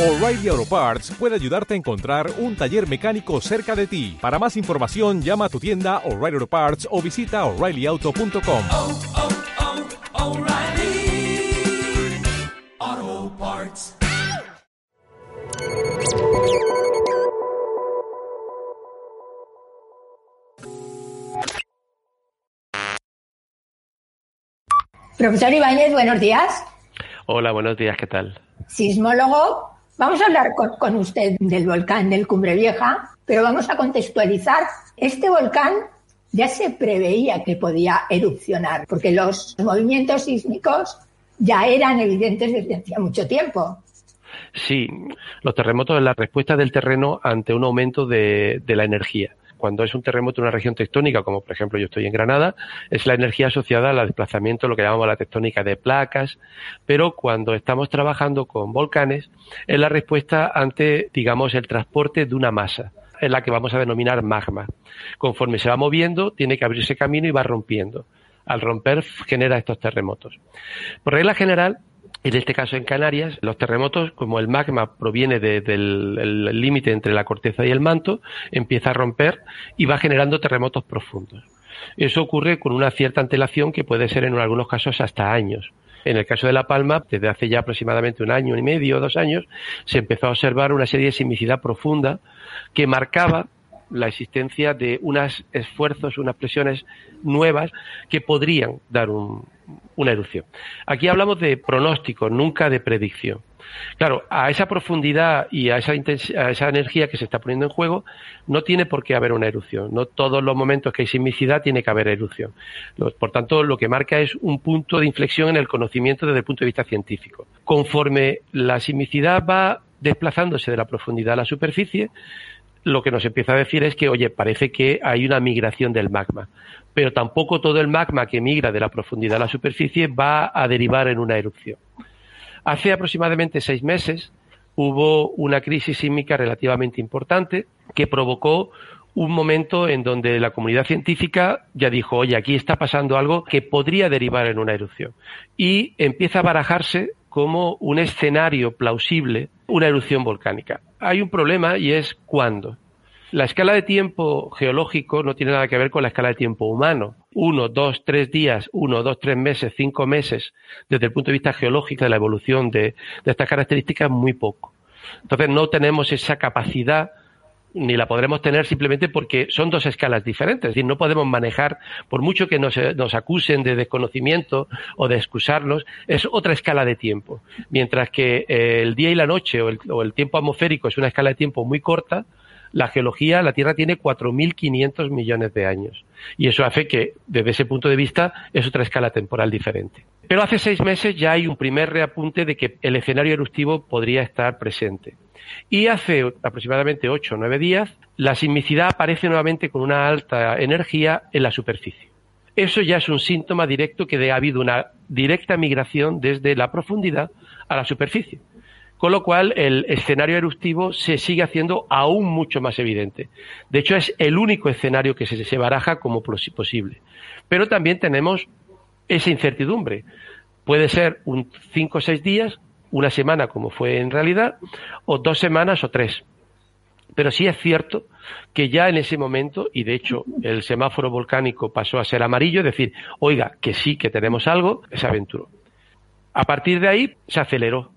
O'Reilly Auto Parts puede ayudarte a encontrar un taller mecánico cerca de ti. Para más información, llama a tu tienda O'Reilly Auto Parts o visita oreillyauto.com. oh, oh, Parts. Profesor Ibáñez, buenos días. Hola, buenos días, ¿qué tal? Sismólogo, vamos a hablar con, con, usted del volcán del Cumbre Vieja, pero vamos a contextualizar. Este volcán ya se preveía que podía erupcionar, porque los movimientos sísmicos ya eran evidentes desde hacía mucho tiempo. Sí, los terremotos es la respuesta del terreno ante un aumento de, de la energía cuando es un terremoto en una región tectónica, como por ejemplo yo estoy en Granada, es la energía asociada al desplazamiento, lo que llamamos la tectónica de placas, pero cuando estamos trabajando con volcanes, es la respuesta ante, digamos, el transporte de una masa, es la que vamos a denominar magma. Conforme se va moviendo, tiene que abrirse camino y va rompiendo. Al romper genera estos terremotos. Por regla general, en este caso en Canarias, los terremotos, como el magma proviene de, del límite entre la corteza y el manto, empieza a romper y va generando terremotos profundos. Eso ocurre con una cierta antelación que puede ser en algunos casos hasta años. En el caso de La Palma, desde hace ya aproximadamente un año y medio, dos años, se empezó a observar una serie de sismicidad profunda que marcaba la existencia de unos esfuerzos, unas presiones nuevas que podrían dar un, una erupción. Aquí hablamos de pronóstico, nunca de predicción. Claro, a esa profundidad y a esa, a esa, energía que se está poniendo en juego, no tiene por qué haber una erupción. No todos los momentos que hay sismicidad tiene que haber erupción. Por tanto, lo que marca es un punto de inflexión en el conocimiento desde el punto de vista científico. Conforme la sismicidad va desplazándose de la profundidad a la superficie, lo que nos empieza a decir es que, oye, parece que hay una migración del magma, pero tampoco todo el magma que migra de la profundidad a la superficie va a derivar en una erupción. Hace aproximadamente seis meses hubo una crisis sísmica relativamente importante que provocó un momento en donde la comunidad científica ya dijo, oye, aquí está pasando algo que podría derivar en una erupción. Y empieza a barajarse como un escenario plausible una erupción volcánica. Hay un problema y es cuándo. La escala de tiempo geológico no tiene nada que ver con la escala de tiempo humano. Uno, dos, tres días, uno, dos, tres meses, cinco meses, desde el punto de vista geológico de la evolución de, de estas características, muy poco. Entonces no tenemos esa capacidad ni la podremos tener simplemente porque son dos escalas diferentes. Es decir, no podemos manejar, por mucho que nos, nos, acusen de desconocimiento o de excusarnos, es otra escala de tiempo. Mientras que eh, el día y la noche o el, o el, tiempo atmosférico es una escala de tiempo muy corta, la geología, la Tierra tiene 4.500 millones de años. Y eso hace que, desde ese punto de vista, es otra escala temporal diferente. Pero hace seis meses ya hay un primer reapunte de que el escenario eruptivo podría estar presente. Y hace aproximadamente ocho o nueve días, la sismicidad aparece nuevamente con una alta energía en la superficie. Eso ya es un síntoma directo que ha habido una directa migración desde la profundidad a la superficie. Con lo cual, el escenario eruptivo se sigue haciendo aún mucho más evidente. De hecho, es el único escenario que se, baraja como posible. Pero también tenemos esa incertidumbre. Puede ser un cinco o seis días, una semana como fue en realidad, o dos semanas o tres. Pero sí es cierto que ya en ese momento, y de hecho el semáforo volcánico pasó a ser amarillo, es decir, oiga, que sí, que tenemos algo, se aventuró. A partir de ahí se aceleró.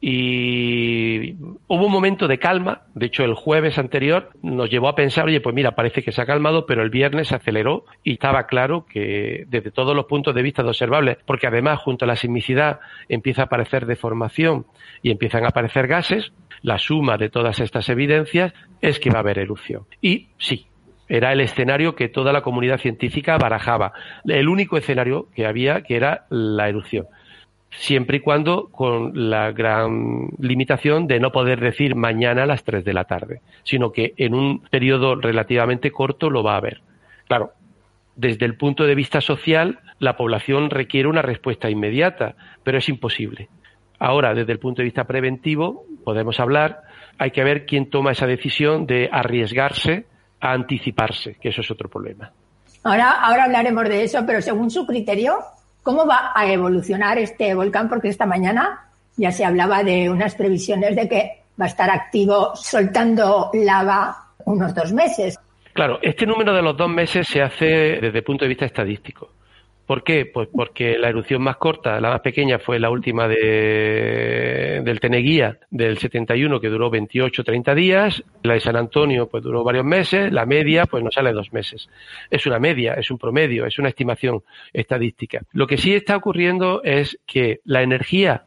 Y hubo un momento de calma, de hecho el jueves anterior nos llevó a pensar, oye, pues mira, parece que se ha calmado, pero el viernes se aceleró y estaba claro que desde todos los puntos de vista de observables, porque además junto a la sismicidad empieza a aparecer deformación y empiezan a aparecer gases, la suma de todas estas evidencias es que va a haber erupción. Y sí, era el escenario que toda la comunidad científica barajaba, el único escenario que había que era la erupción siempre y cuando con la gran limitación de no poder decir mañana a las 3 de la tarde, sino que en un periodo relativamente corto lo va a haber. Claro, desde el punto de vista social, la población requiere una respuesta inmediata, pero es imposible. Ahora, desde el punto de vista preventivo, podemos hablar, hay que ver quién toma esa decisión de arriesgarse a anticiparse, que eso es otro problema. Ahora, ahora hablaremos de eso, pero según su criterio, ¿Cómo va a evolucionar este volcán? Porque esta mañana ya se hablaba de unas previsiones de que va a estar activo soltando lava unos dos meses. Claro, este número de los dos meses se hace desde el punto de vista estadístico. ¿Por qué? Pues porque la erupción más corta, la más pequeña, fue la última de, del Teneguía del 71, que duró 28-30 días. La de San Antonio, pues duró varios meses. La media, pues no sale dos meses. Es una media, es un promedio, es una estimación estadística. Lo que sí está ocurriendo es que la energía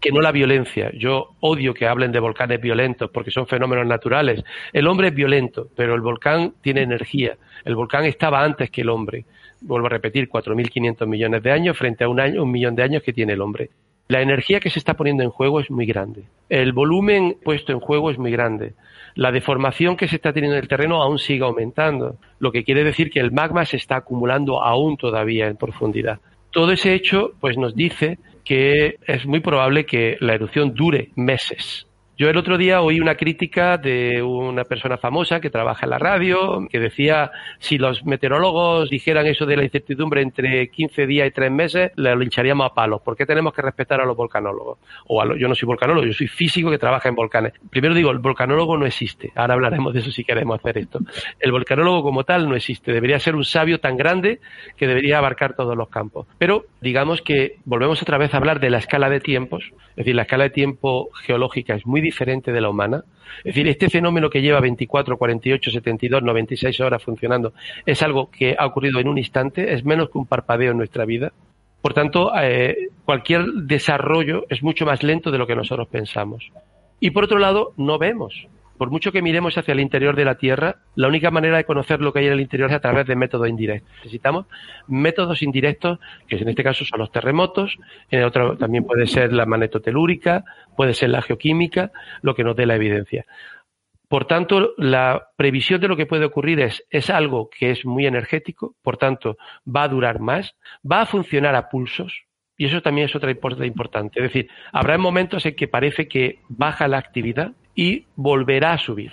que no la violencia. Yo odio que hablen de volcanes violentos porque son fenómenos naturales. El hombre es violento, pero el volcán tiene energía. El volcán estaba antes que el hombre vuelvo a repetir, 4.500 millones de años frente a un, año, un millón de años que tiene el hombre. La energía que se está poniendo en juego es muy grande. El volumen puesto en juego es muy grande. La deformación que se está teniendo en el terreno aún sigue aumentando, lo que quiere decir que el magma se está acumulando aún todavía en profundidad. Todo ese hecho pues nos dice que es muy probable que la erupción dure meses. Yo el otro día oí una crítica de una persona famosa que trabaja en la radio, que decía si los meteorólogos dijeran eso de la incertidumbre entre 15 días y 3 meses, le lincharíamos a palos. ¿Por qué tenemos que respetar a los volcanólogos? O a yo no soy volcanólogo, yo soy físico que trabaja en volcanes. Primero digo, el volcanólogo no existe. Ahora hablaremos de eso si queremos hacer esto. El volcanólogo como tal no existe. Debería ser un sabio tan grande que debería abarcar todos los campos. Pero digamos que volvemos otra vez a hablar de la escala de tiempos. Es decir, la escala de tiempo geológica es muy diferente de la humana. Es decir, este fenómeno que lleva 24, 48, 72, 96 horas funcionando es algo que ha ocurrido en un instante, es menos que un parpadeo en nuestra vida. Por tanto, eh, cualquier desarrollo es mucho más lento de lo que nosotros pensamos. Y por otro lado, no vemos por mucho que miremos hacia el interior de la Tierra, la única manera de conocer lo que hay en el interior es a través de métodos indirectos. Necesitamos métodos indirectos, que en este caso son los terremotos, en el otro también puede ser la magnetotelúrica, puede ser la geoquímica, lo que nos dé la evidencia. Por tanto, la previsión de lo que puede ocurrir es, es algo que es muy energético, por tanto, va a durar más, va a funcionar a pulsos, y eso también es otra importante. Es decir, habrá momentos en que parece que baja la actividad, y volverá a subir.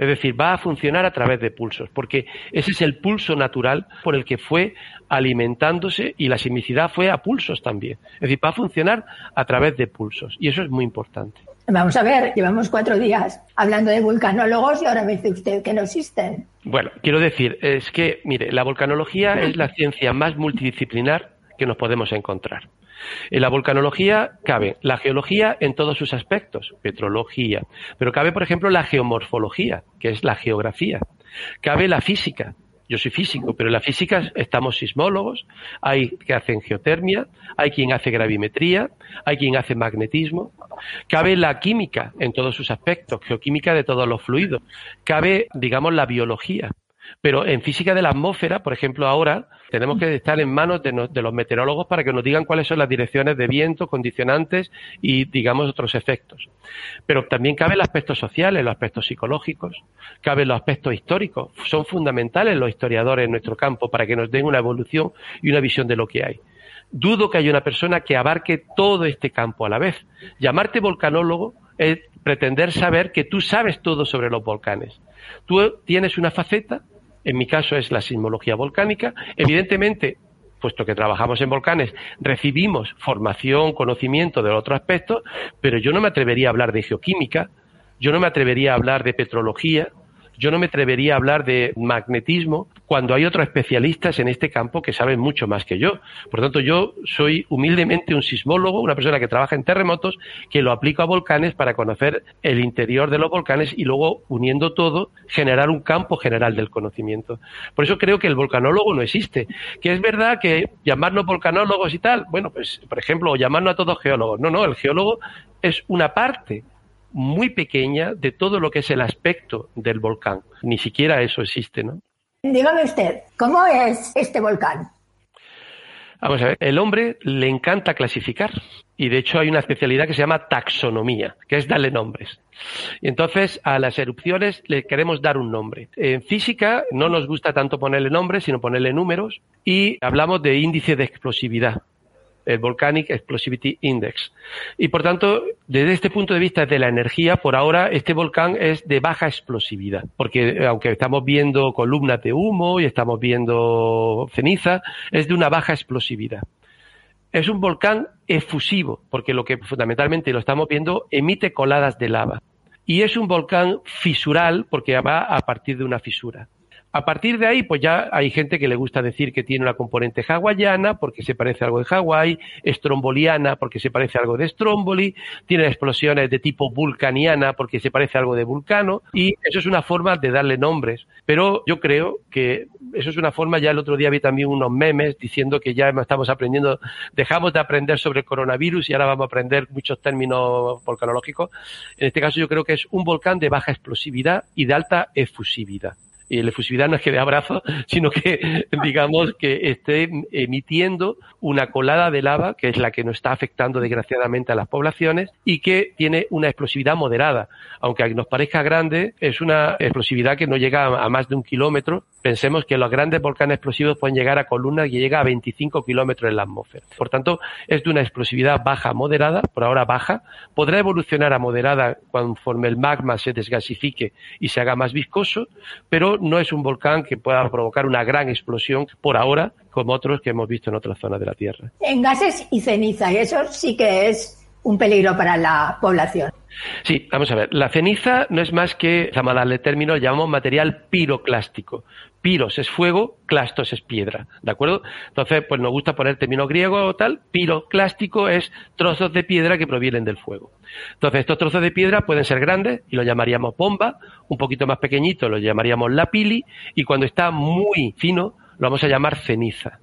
Es decir, va a funcionar a través de pulsos, porque ese es el pulso natural por el que fue alimentándose y la sismicidad fue a pulsos también. Es decir, va a funcionar a través de pulsos y eso es muy importante. Vamos a ver, llevamos cuatro días hablando de vulcanólogos y ahora me dice usted que no existen. Bueno, quiero decir, es que, mire, la volcanología es la ciencia más multidisciplinar que nos podemos encontrar. En la volcanología cabe la geología en todos sus aspectos, petrología, pero cabe, por ejemplo, la geomorfología, que es la geografía. Cabe la física. Yo soy físico, pero en la física estamos sismólogos, hay que hacen geotermia, hay quien hace gravimetría, hay quien hace magnetismo. Cabe la química en todos sus aspectos, geoquímica de todos los fluidos. Cabe, digamos, la biología. Pero en física de la atmósfera, por ejemplo, ahora tenemos que estar en manos de, los meteorólogos para que nos digan cuáles son las direcciones de viento, condicionantes y, digamos, otros efectos. Pero también cabe el aspecto social, los aspectos psicológicos, cabe los aspectos históricos. Son fundamentales los historiadores en nuestro campo para que nos den una evolución y una visión de lo que hay. Dudo que haya una persona que abarque todo este campo a la vez. Llamarte volcanólogo es pretender saber que tú sabes todo sobre los volcanes. Tú tienes una faceta en mi caso es la sismología volcánica. Evidentemente, puesto que trabajamos en volcanes, recibimos formación, conocimiento de otros aspectos, pero yo no me atrevería a hablar de geoquímica, yo no me atrevería a hablar de petrología, yo no me atrevería a hablar de magnetismo cuando hay otros especialistas en este campo que saben mucho más que yo. Por lo tanto, yo soy humildemente un sismólogo, una persona que trabaja en terremotos, que lo aplico a volcanes para conocer el interior de los volcanes y luego, uniendo todo, generar un campo general del conocimiento. Por eso creo que el volcanólogo no existe. Que es verdad que llamarnos volcanólogos y tal, bueno, pues, por ejemplo, o llamarnos a todos geólogos. No, no, el geólogo es una parte muy pequeña de todo lo que es el aspecto del volcán. Ni siquiera eso existe, ¿no? Dígame usted, ¿cómo es este volcán? Vamos a ver, el hombre le encanta clasificar y de hecho hay una especialidad que se llama taxonomía, que es darle nombres. Y entonces a las erupciones le queremos dar un nombre. En física no nos gusta tanto ponerle nombres, sino ponerle números y hablamos de índice de explosividad el Volcanic Explosivity Index. Y por tanto, desde este punto de vista de la energía, por ahora este volcán es de baja explosividad, porque eh, aunque estamos viendo columnas de humo y estamos viendo ceniza, es de una baja explosividad. Es un volcán efusivo, porque lo que fundamentalmente lo estamos viendo emite coladas de lava. y es un volcán fisural porque va a partir de una fisura. A partir de ahí, pues ya hay gente que le gusta decir que tiene una componente hawaiana porque se parece a algo de Hawái, estromboliana porque se parece a algo de Stromboli, tiene explosiones de tipo vulcaniana porque se parece a algo de vulcano y eso es una forma de darle nombres. Pero yo creo que eso es una forma, ya el otro día vi también unos memes diciendo que ya estamos aprendiendo, dejamos de aprender sobre el coronavirus y ahora vamos a aprender muchos términos volcanológicos. En este caso yo creo que es un volcán de baja explosividad y de alta efusividad y la efusividad no es que de abrazo, sino que digamos que esté emitiendo una colada de lava, que es la que nos está afectando desgraciadamente a las poblaciones, y que tiene una explosividad moderada. Aunque nos parezca grande, es una explosividad que no llega a más de un kilómetro. Pensemos que los grandes volcanes explosivos pueden llegar a columnas que llega a 25 kilómetros en la atmósfera. Por tanto, es de una explosividad baja moderada, por ahora baja. Podrá evolucionar a moderada conforme el magma se desgasifique y se haga más viscoso, pero no es un volcán que pueda provocar una gran explosión por ahora, como otros que hemos visto en otras zonas de la Tierra. En gases y ceniza, y eso sí que es un peligro para la población. Sí, vamos a ver. La ceniza no es más que, vamos a término, llamamos material piroclástico. Piros es fuego, clastos es piedra, ¿de acuerdo? Entonces, pues nos gusta poner término griego o tal. Piroclástico es trozos de piedra que provienen del fuego. Entonces, estos trozos de piedra pueden ser grandes y los llamaríamos bomba, un poquito más pequeñitos los llamaríamos lapili y cuando está muy fino lo vamos a llamar ceniza.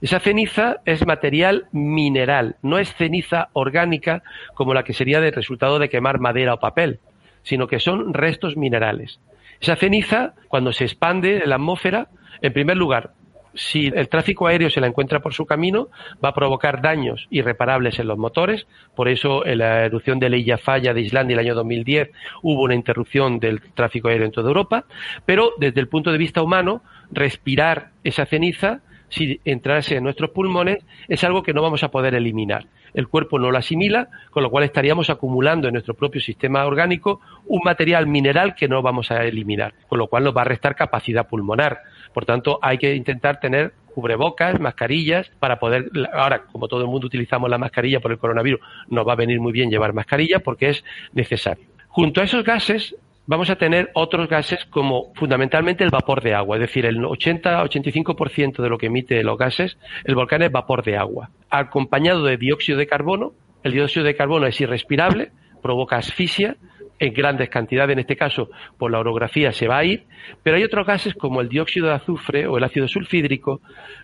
Esa ceniza es material mineral, no es ceniza orgánica como la que sería del resultado de quemar madera o papel, sino que son restos minerales. Esa ceniza, cuando se expande en la atmósfera, en primer lugar, si el tráfico aéreo se la encuentra por su camino, va a provocar daños irreparables en los motores. Por eso, en la erupción de Leia Falla de Islandia el año 2010 hubo una interrupción del tráfico aéreo en toda Europa. Pero desde el punto de vista humano, respirar esa ceniza si entrase en nuestros pulmones, es algo que no vamos a poder eliminar. El cuerpo no lo asimila, con lo cual estaríamos acumulando en nuestro propio sistema orgánico un material mineral que no vamos a eliminar, con lo cual nos va a restar capacidad pulmonar. Por tanto, hay que intentar tener cubrebocas, mascarillas, para poder, ahora, como todo el mundo utilizamos la mascarilla por el coronavirus, nos va a venir muy bien llevar mascarilla porque es necesario. Junto a esos gases vamos a tener otros gases como fundamentalmente el vapor de agua, es decir, el 80-85% de lo que emite los gases, el volcán es vapor de agua, acompañado de dióxido de carbono. El dióxido de carbono es irrespirable, provoca asfixia en grandes cantidades, en este caso por la orografía se va a ir, pero hay otros gases como el dióxido de azufre o el ácido sulfídrico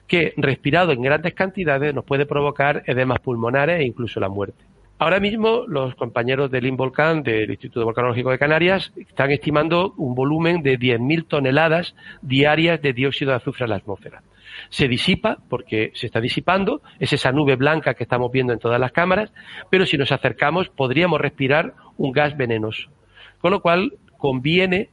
que respirado en grandes cantidades nos puede provocar edemas pulmonares e incluso la muerte. Ahora mismo los compañeros del INVOLCAN, del Instituto Volcanológico de Canarias, están estimando un volumen de 10.000 toneladas diarias de dióxido de azufre en la atmósfera. Se disipa porque se está disipando, es esa nube blanca que estamos viendo en todas las cámaras, pero si nos acercamos podríamos respirar un gas venenoso. Con lo cual conviene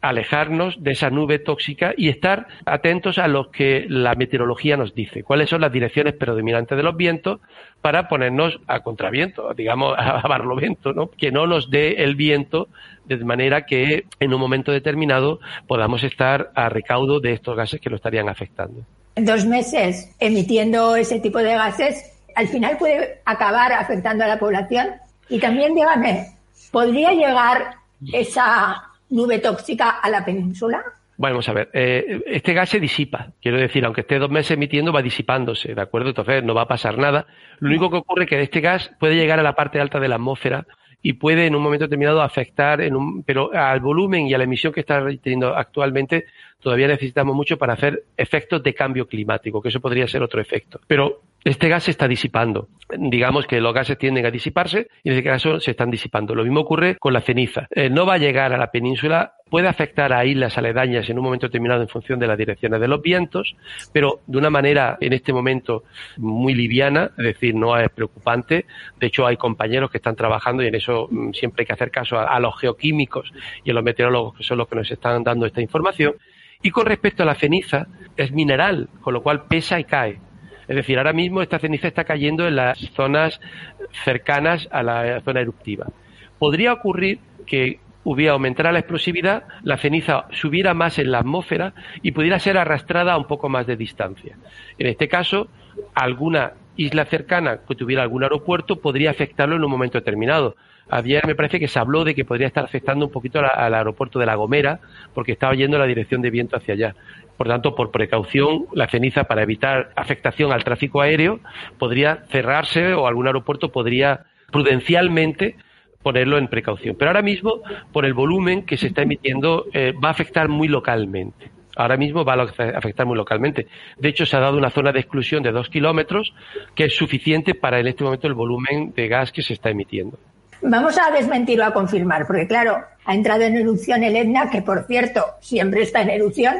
alejarnos de esa nube tóxica y estar atentos a lo que la meteorología nos dice, cuáles son las direcciones predominantes de los vientos para ponernos a contraviento, digamos a barlovento, ¿no? que no nos dé el viento de manera que en un momento determinado podamos estar a recaudo de estos gases que lo estarían afectando. Dos meses emitiendo ese tipo de gases, al final puede acabar afectando a la población. Y también dígame, ¿podría llegar esa nube tóxica a la península? Bueno, vamos a ver, eh, este gas se disipa, quiero decir, aunque esté dos meses emitiendo, va disipándose, ¿de acuerdo? Entonces no va a pasar nada. Lo único que ocurre es que este gas puede llegar a la parte alta de la atmósfera y puede en un momento determinado afectar, en un, pero al volumen y a la emisión que está teniendo actualmente todavía necesitamos mucho para hacer efectos de cambio climático, que eso podría ser otro efecto. Pero este gas se está disipando. Digamos que los gases tienden a disiparse y en este caso se están disipando. Lo mismo ocurre con la ceniza. Eh, no va a llegar a la península, puede afectar a islas aledañas en un momento determinado en función de las direcciones de los vientos, pero de una manera en este momento muy liviana, es decir, no es preocupante. De hecho, hay compañeros que están trabajando y en eso mm, siempre hay que hacer caso a, a los geoquímicos y a los meteorólogos que son los que nos están dando esta información. Y con respecto a la ceniza, es mineral, con lo cual pesa y cae. Es decir, ahora mismo esta ceniza está cayendo en las zonas cercanas a la zona eruptiva. Podría ocurrir que hubiera aumentara la explosividad, la ceniza subiera más en la atmósfera y pudiera ser arrastrada a un poco más de distancia. En este caso, alguna isla cercana que tuviera algún aeropuerto podría afectarlo en un momento determinado. Ayer me parece que se habló de que podría estar afectando un poquito al aeropuerto de La Gomera porque estaba yendo la dirección de viento hacia allá. Por tanto, por precaución, la ceniza, para evitar afectación al tráfico aéreo, podría cerrarse o algún aeropuerto podría prudencialmente ponerlo en precaución. Pero ahora mismo, por el volumen que se está emitiendo, eh, va a afectar muy localmente. Ahora mismo va a afectar muy localmente. De hecho, se ha dado una zona de exclusión de dos kilómetros que es suficiente para en este momento el volumen de gas que se está emitiendo. Vamos a desmentir o a confirmar, porque claro, ha entrado en erupción el Etna, que por cierto siempre está en erupción,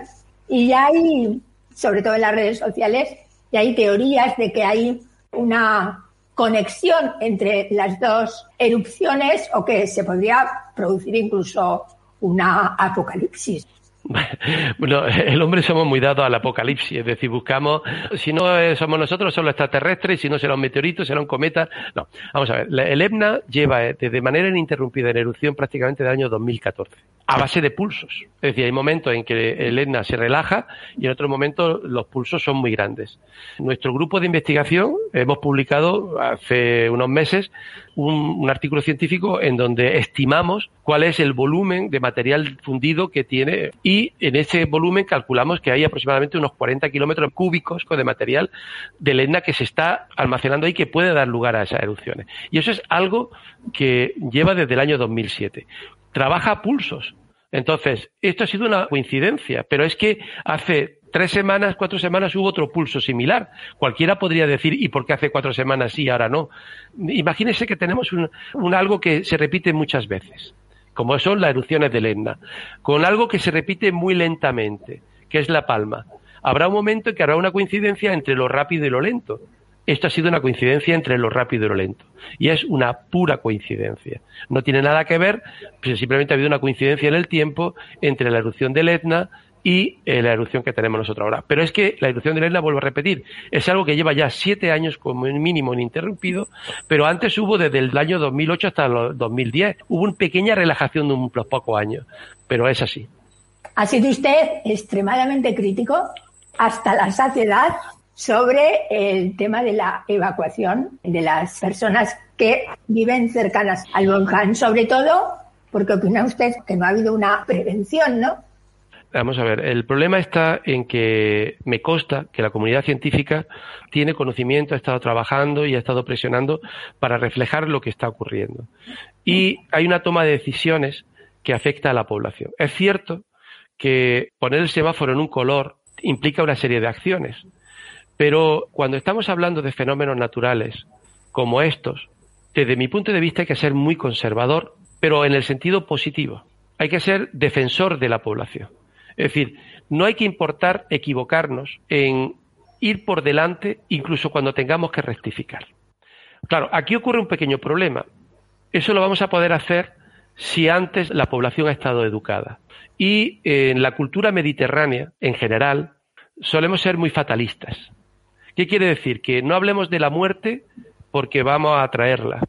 y ya hay, sobre todo en las redes sociales, ya hay teorías de que hay una conexión entre las dos erupciones o que se podría producir incluso una apocalipsis. Bueno, el hombre somos muy dados al apocalipsis, es decir, buscamos, si no somos nosotros, son los extraterrestres, si no será un meteorito, será un cometa. No, vamos a ver, el EBNA lleva eh, de manera ininterrumpida en erupción prácticamente del año 2014 a base de pulsos. Es decir, hay momentos en que el Etna se relaja y en otros momentos los pulsos son muy grandes. Nuestro grupo de investigación hemos publicado hace unos meses un, artículo científico en donde estimamos cuál es el volumen de material fundido que tiene y en ese volumen calculamos que hay aproximadamente unos 40 kilómetros cúbicos de material del Etna que se está almacenando ahí que puede dar lugar a esas erupciones. Y eso es algo que lleva desde el año 2007 trabaja a pulsos. Entonces, esto ha sido una coincidencia, pero es que hace tres semanas, cuatro semanas hubo otro pulso similar. Cualquiera podría decir, ¿y por qué hace cuatro semanas sí ahora no? Imagínense que tenemos un, algo que se repite muchas veces, como son las erupciones del Etna, con algo que se repite muy lentamente, que es la palma. Habrá un momento en que habrá una coincidencia entre lo rápido y lo lento. Esto ha sido una coincidencia entre lo rápido y lo lento. Y es una pura coincidencia. No tiene nada que ver, pues simplemente ha habido una coincidencia en el tiempo entre la erupción del Etna y eh, la erupción que tenemos nosotros ahora. Pero es que la erupción del Etna, vuelvo a repetir, es algo que lleva ya siete años como mínimo ininterrumpido, pero antes hubo desde el año 2008 hasta el 2010. Hubo una pequeña relajación de unos pocos años, pero es así. Ha sido usted extremadamente crítico hasta la saciedad sobre el tema de la evacuación de las personas que viven cercanas al volcán, sobre todo porque opina usted que no ha habido una prevención, ¿no? Vamos a ver, el problema está en que me consta que la comunidad científica tiene conocimiento, ha estado trabajando y ha estado presionando para reflejar lo que está ocurriendo. Y hay una toma de decisiones que afecta a la población. Es cierto que poner el semáforo en un color implica una serie de acciones. Pero cuando estamos hablando de fenómenos naturales como estos, desde mi punto de vista hay que ser muy conservador, pero en el sentido positivo. Hay que ser defensor de la población. Es decir, no hay que importar equivocarnos en ir por delante incluso cuando tengamos que rectificar. Claro, aquí ocurre un pequeño problema. Eso lo vamos a poder hacer si antes la población ha estado educada. Y en la cultura mediterránea, en general, solemos ser muy fatalistas. ¿Qué quiere decir? Que no hablemos de la muerte porque vamos a traerla.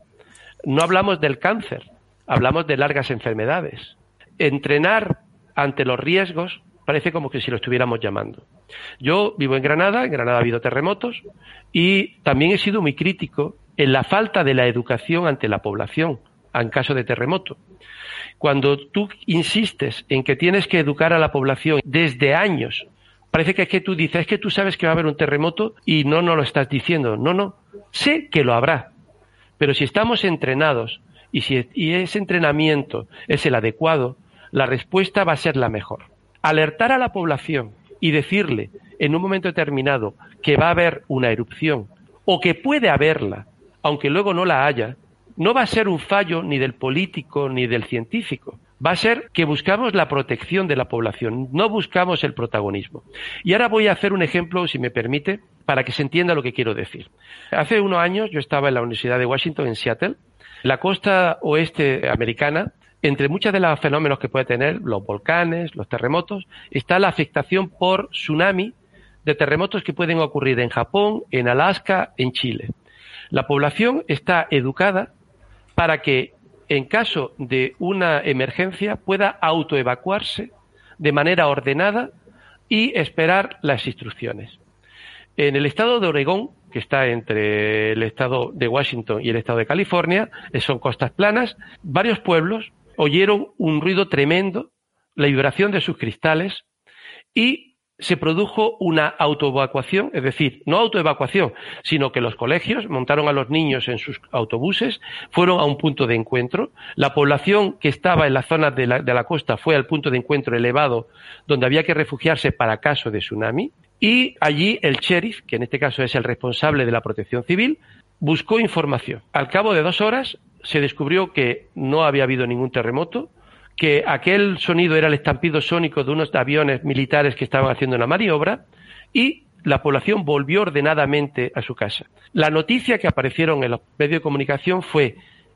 No hablamos del cáncer, hablamos de largas enfermedades. Entrenar ante los riesgos parece como que si lo estuviéramos llamando. Yo vivo en Granada, en Granada ha habido terremotos y también he sido muy crítico en la falta de la educación ante la población en caso de terremoto. Cuando tú insistes en que tienes que educar a la población desde años parece que es que tú dices, es que tú sabes que va a haber un terremoto y no nos lo estás diciendo. No, no, sé que lo habrá. Pero si estamos entrenados y si y ese entrenamiento es el adecuado, la respuesta va a ser la mejor. Alertar a la población y decirle en un momento determinado que va a haber una erupción o que puede haberla, aunque luego no la haya, no va a ser un fallo ni del político ni del científico, va a ser que buscamos la protección de la población, no buscamos el protagonismo. Y ahora voy a hacer un ejemplo, si me permite, para que se entienda lo que quiero decir. Hace unos años yo estaba en la Universidad de Washington, en Seattle. La costa oeste americana, entre muchos de los fenómenos que puede tener, los volcanes, los terremotos, está la afectación por tsunami de terremotos que pueden ocurrir en Japón, en Alaska, en Chile. La población está educada para que en caso de una emergencia, pueda autoevacuarse de manera ordenada y esperar las instrucciones. En el estado de Oregón, que está entre el estado de Washington y el estado de California, son costas planas, varios pueblos oyeron un ruido tremendo, la vibración de sus cristales y se produjo una autoevacuación, es decir, no autoevacuación, sino que los colegios montaron a los niños en sus autobuses, fueron a un punto de encuentro, la población que estaba en la zona de la, de la costa fue al punto de encuentro elevado donde había que refugiarse para caso de tsunami, y allí el sheriff, que en este caso es el responsable de la protección civil, buscó información. Al cabo de dos horas se descubrió que no había habido ningún terremoto, que aquel sonido era el estampido sónico de unos aviones militares que estaban haciendo una maniobra y la población volvió ordenadamente a su casa. La noticia que aparecieron en los medios de comunicación fue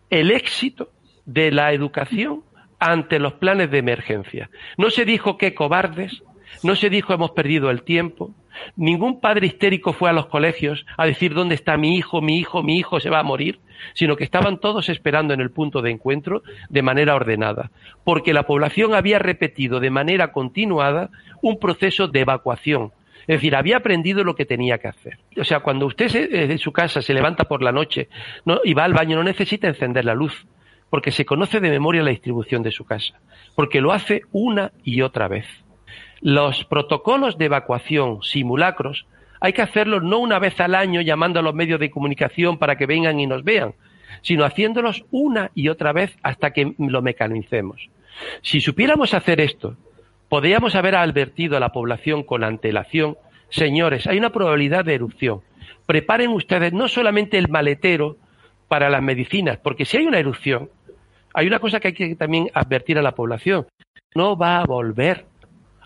el éxito de la educación ante los planes de emergencia. No se dijo qué cobardes, no se dijo hemos perdido el tiempo, Ningún padre histérico fue a los colegios a decir dónde está mi hijo, mi hijo, mi hijo se va a morir, sino que estaban todos esperando en el punto de encuentro de manera ordenada, porque la población había repetido de manera continuada un proceso de evacuación. Es decir, había aprendido lo que tenía que hacer. O sea, cuando usted en eh, su casa se levanta por la noche y va al baño, no necesita encender la luz, porque se conoce de memoria la distribución de su casa, porque lo hace una y otra vez. Los protocolos de evacuación, simulacros, hay que hacerlos no una vez al año llamando a los medios de comunicación para que vengan y nos vean, sino haciéndolos una y otra vez hasta que lo mecanicemos. Si supiéramos hacer esto, podríamos haber advertido a la población con antelación, señores, hay una probabilidad de erupción. Preparen ustedes no solamente el maletero para las medicinas, porque si hay una erupción, hay una cosa que hay que también advertir a la población. No va a volver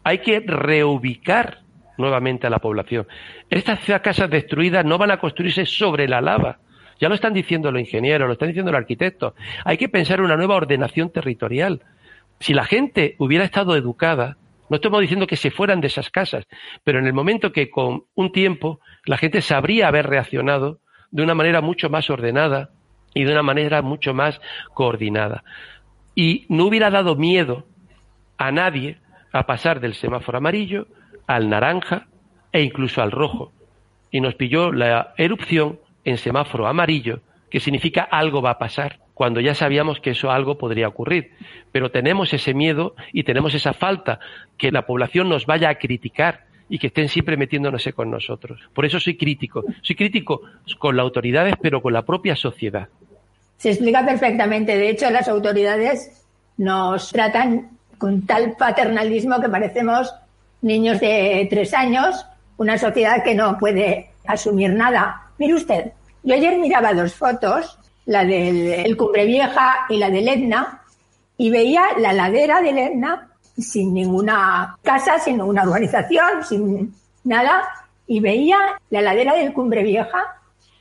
hay que reubicar nuevamente a la población. Estas casas destruidas no van a construirse sobre la lava. Ya lo están diciendo los ingenieros, lo están diciendo los arquitectos. Hay que pensar en una nueva ordenación territorial. Si la gente hubiera estado educada, no estamos diciendo que se fueran de esas casas, pero en el momento que con un tiempo la gente sabría haber reaccionado de una manera mucho más ordenada y de una manera mucho más coordinada. Y no hubiera dado miedo a nadie a pasar del semáforo amarillo al naranja e incluso al rojo. Y nos pilló la erupción en semáforo amarillo, que significa algo va a pasar, cuando ya sabíamos que eso algo podría ocurrir. Pero tenemos ese miedo y tenemos esa falta, que la población nos vaya a criticar y que estén siempre metiéndose con nosotros. Por eso soy crítico. Soy crítico con las autoridades, pero con la propia sociedad. Se explica perfectamente. De hecho, las autoridades nos tratan con tal paternalismo que parecemos niños de tres años, una sociedad que no puede asumir nada. Mire usted, yo ayer miraba dos fotos, la del Cumbre Vieja y la del Etna, y veía la ladera del Etna sin ninguna casa, sin ninguna urbanización, sin nada, y veía la ladera del Cumbre Vieja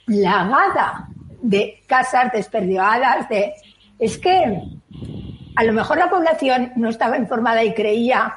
lagada de casas desperdigadas, de... Es que a lo mejor la población no estaba informada y creía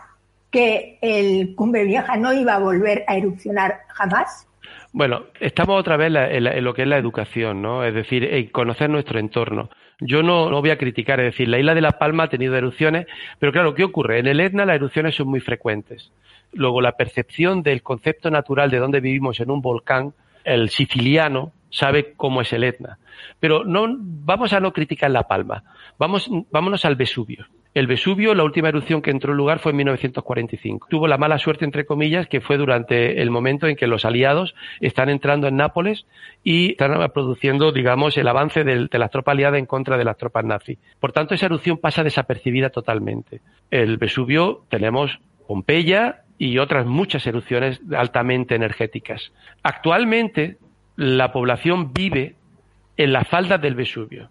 que el Cumbre Vieja no iba a volver a erupcionar jamás. Bueno, estamos otra vez en, lo que es la educación, ¿no? Es decir, en conocer nuestro entorno. Yo no, no, voy a criticar, es decir, la isla de La Palma ha tenido erupciones, pero claro, ¿qué ocurre? En el Etna las erupciones son muy frecuentes. Luego, la percepción del concepto natural de dónde vivimos en un volcán, el siciliano sabe cómo es el Etna. Pero no, vamos a no criticar La Palma. Vamos, vámonos al Vesubio. El Vesubio, la última erupción que entró en lugar fue en 1945. Tuvo la mala suerte, entre comillas, que fue durante el momento en que los aliados están entrando en Nápoles y están produciendo, digamos, el avance de, de las tropas aliadas en contra de las tropas nazis. Por tanto, esa erupción pasa desapercibida totalmente. El Vesubio tenemos Pompeya y otras muchas erupciones altamente energéticas. Actualmente, la población vive en la falda del Vesubio.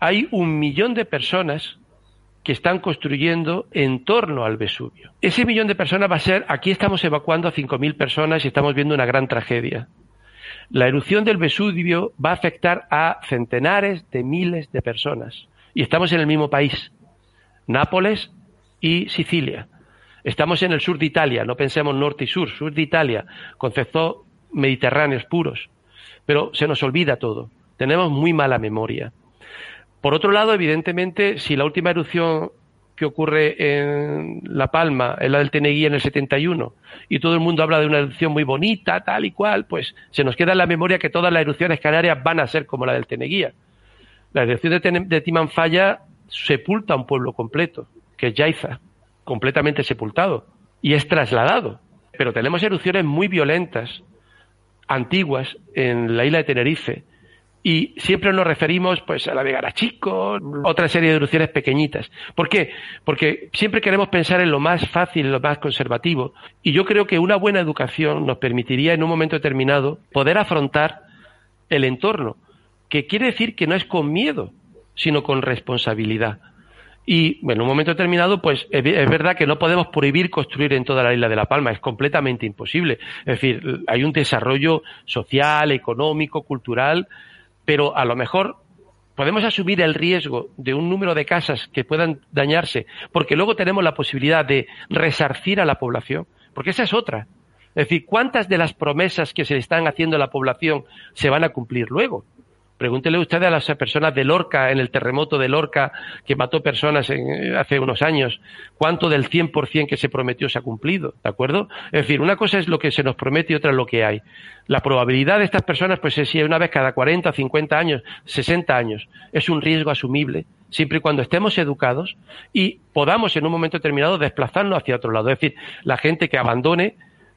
Hay un millón de personas que están construyendo en torno al Vesubio. Ese millón de personas va a ser, aquí estamos evacuando a 5.000 personas y estamos viendo una gran tragedia. La erupción del Vesubio va a afectar a centenares de miles de personas. Y estamos en el mismo país, Nápoles y Sicilia. Estamos en el sur de Italia, no pensemos norte y sur, sur de Italia, conceptos mediterráneos puros. Pero se nos olvida todo tenemos muy mala memoria. Por otro lado, evidentemente, si la última erupción que ocurre en La Palma, en la del Teneguía en el 71, y todo el mundo habla de una erupción muy bonita, tal y cual, pues se nos queda en la memoria que todas las erupciones canarias van a ser como la del Teneguía. La erupción de, de Timanfaya sepulta a un pueblo completo, que es Yaiza, completamente sepultado, y es trasladado. Pero tenemos erupciones muy violentas, antiguas, en la isla de Tenerife, y siempre nos referimos pues a la de Garachico, otra serie de erupciones pequeñitas. ¿Por qué? Porque siempre queremos pensar en lo más fácil, en lo más conservativo. Y yo creo que una buena educación nos permitiría en un momento determinado poder afrontar el entorno, que quiere decir que no es con miedo, sino con responsabilidad. Y en un momento determinado, pues es verdad que no podemos prohibir construir en toda la isla de La Palma, es completamente imposible. Es decir, hay un desarrollo social, económico, cultural, pero a lo mejor podemos asumir el riesgo de un número de casas que puedan dañarse, porque luego tenemos la posibilidad de resarcir a la población, porque esa es otra. Es decir, ¿cuántas de las promesas que se están haciendo a la población se van a cumplir luego? Pregúntele usted a las personas de Lorca, en el terremoto de Lorca, que mató personas en, hace unos años, cuánto del 100% que se prometió se ha cumplido, ¿de acuerdo? Es decir, una cosa es lo que se nos promete y otra es lo que hay. La probabilidad de estas personas, pues es si una vez cada 40, 50 años, 60 años, es un riesgo asumible, siempre y cuando estemos educados y podamos en un momento determinado desplazarnos hacia otro lado. Es decir, la gente que abandone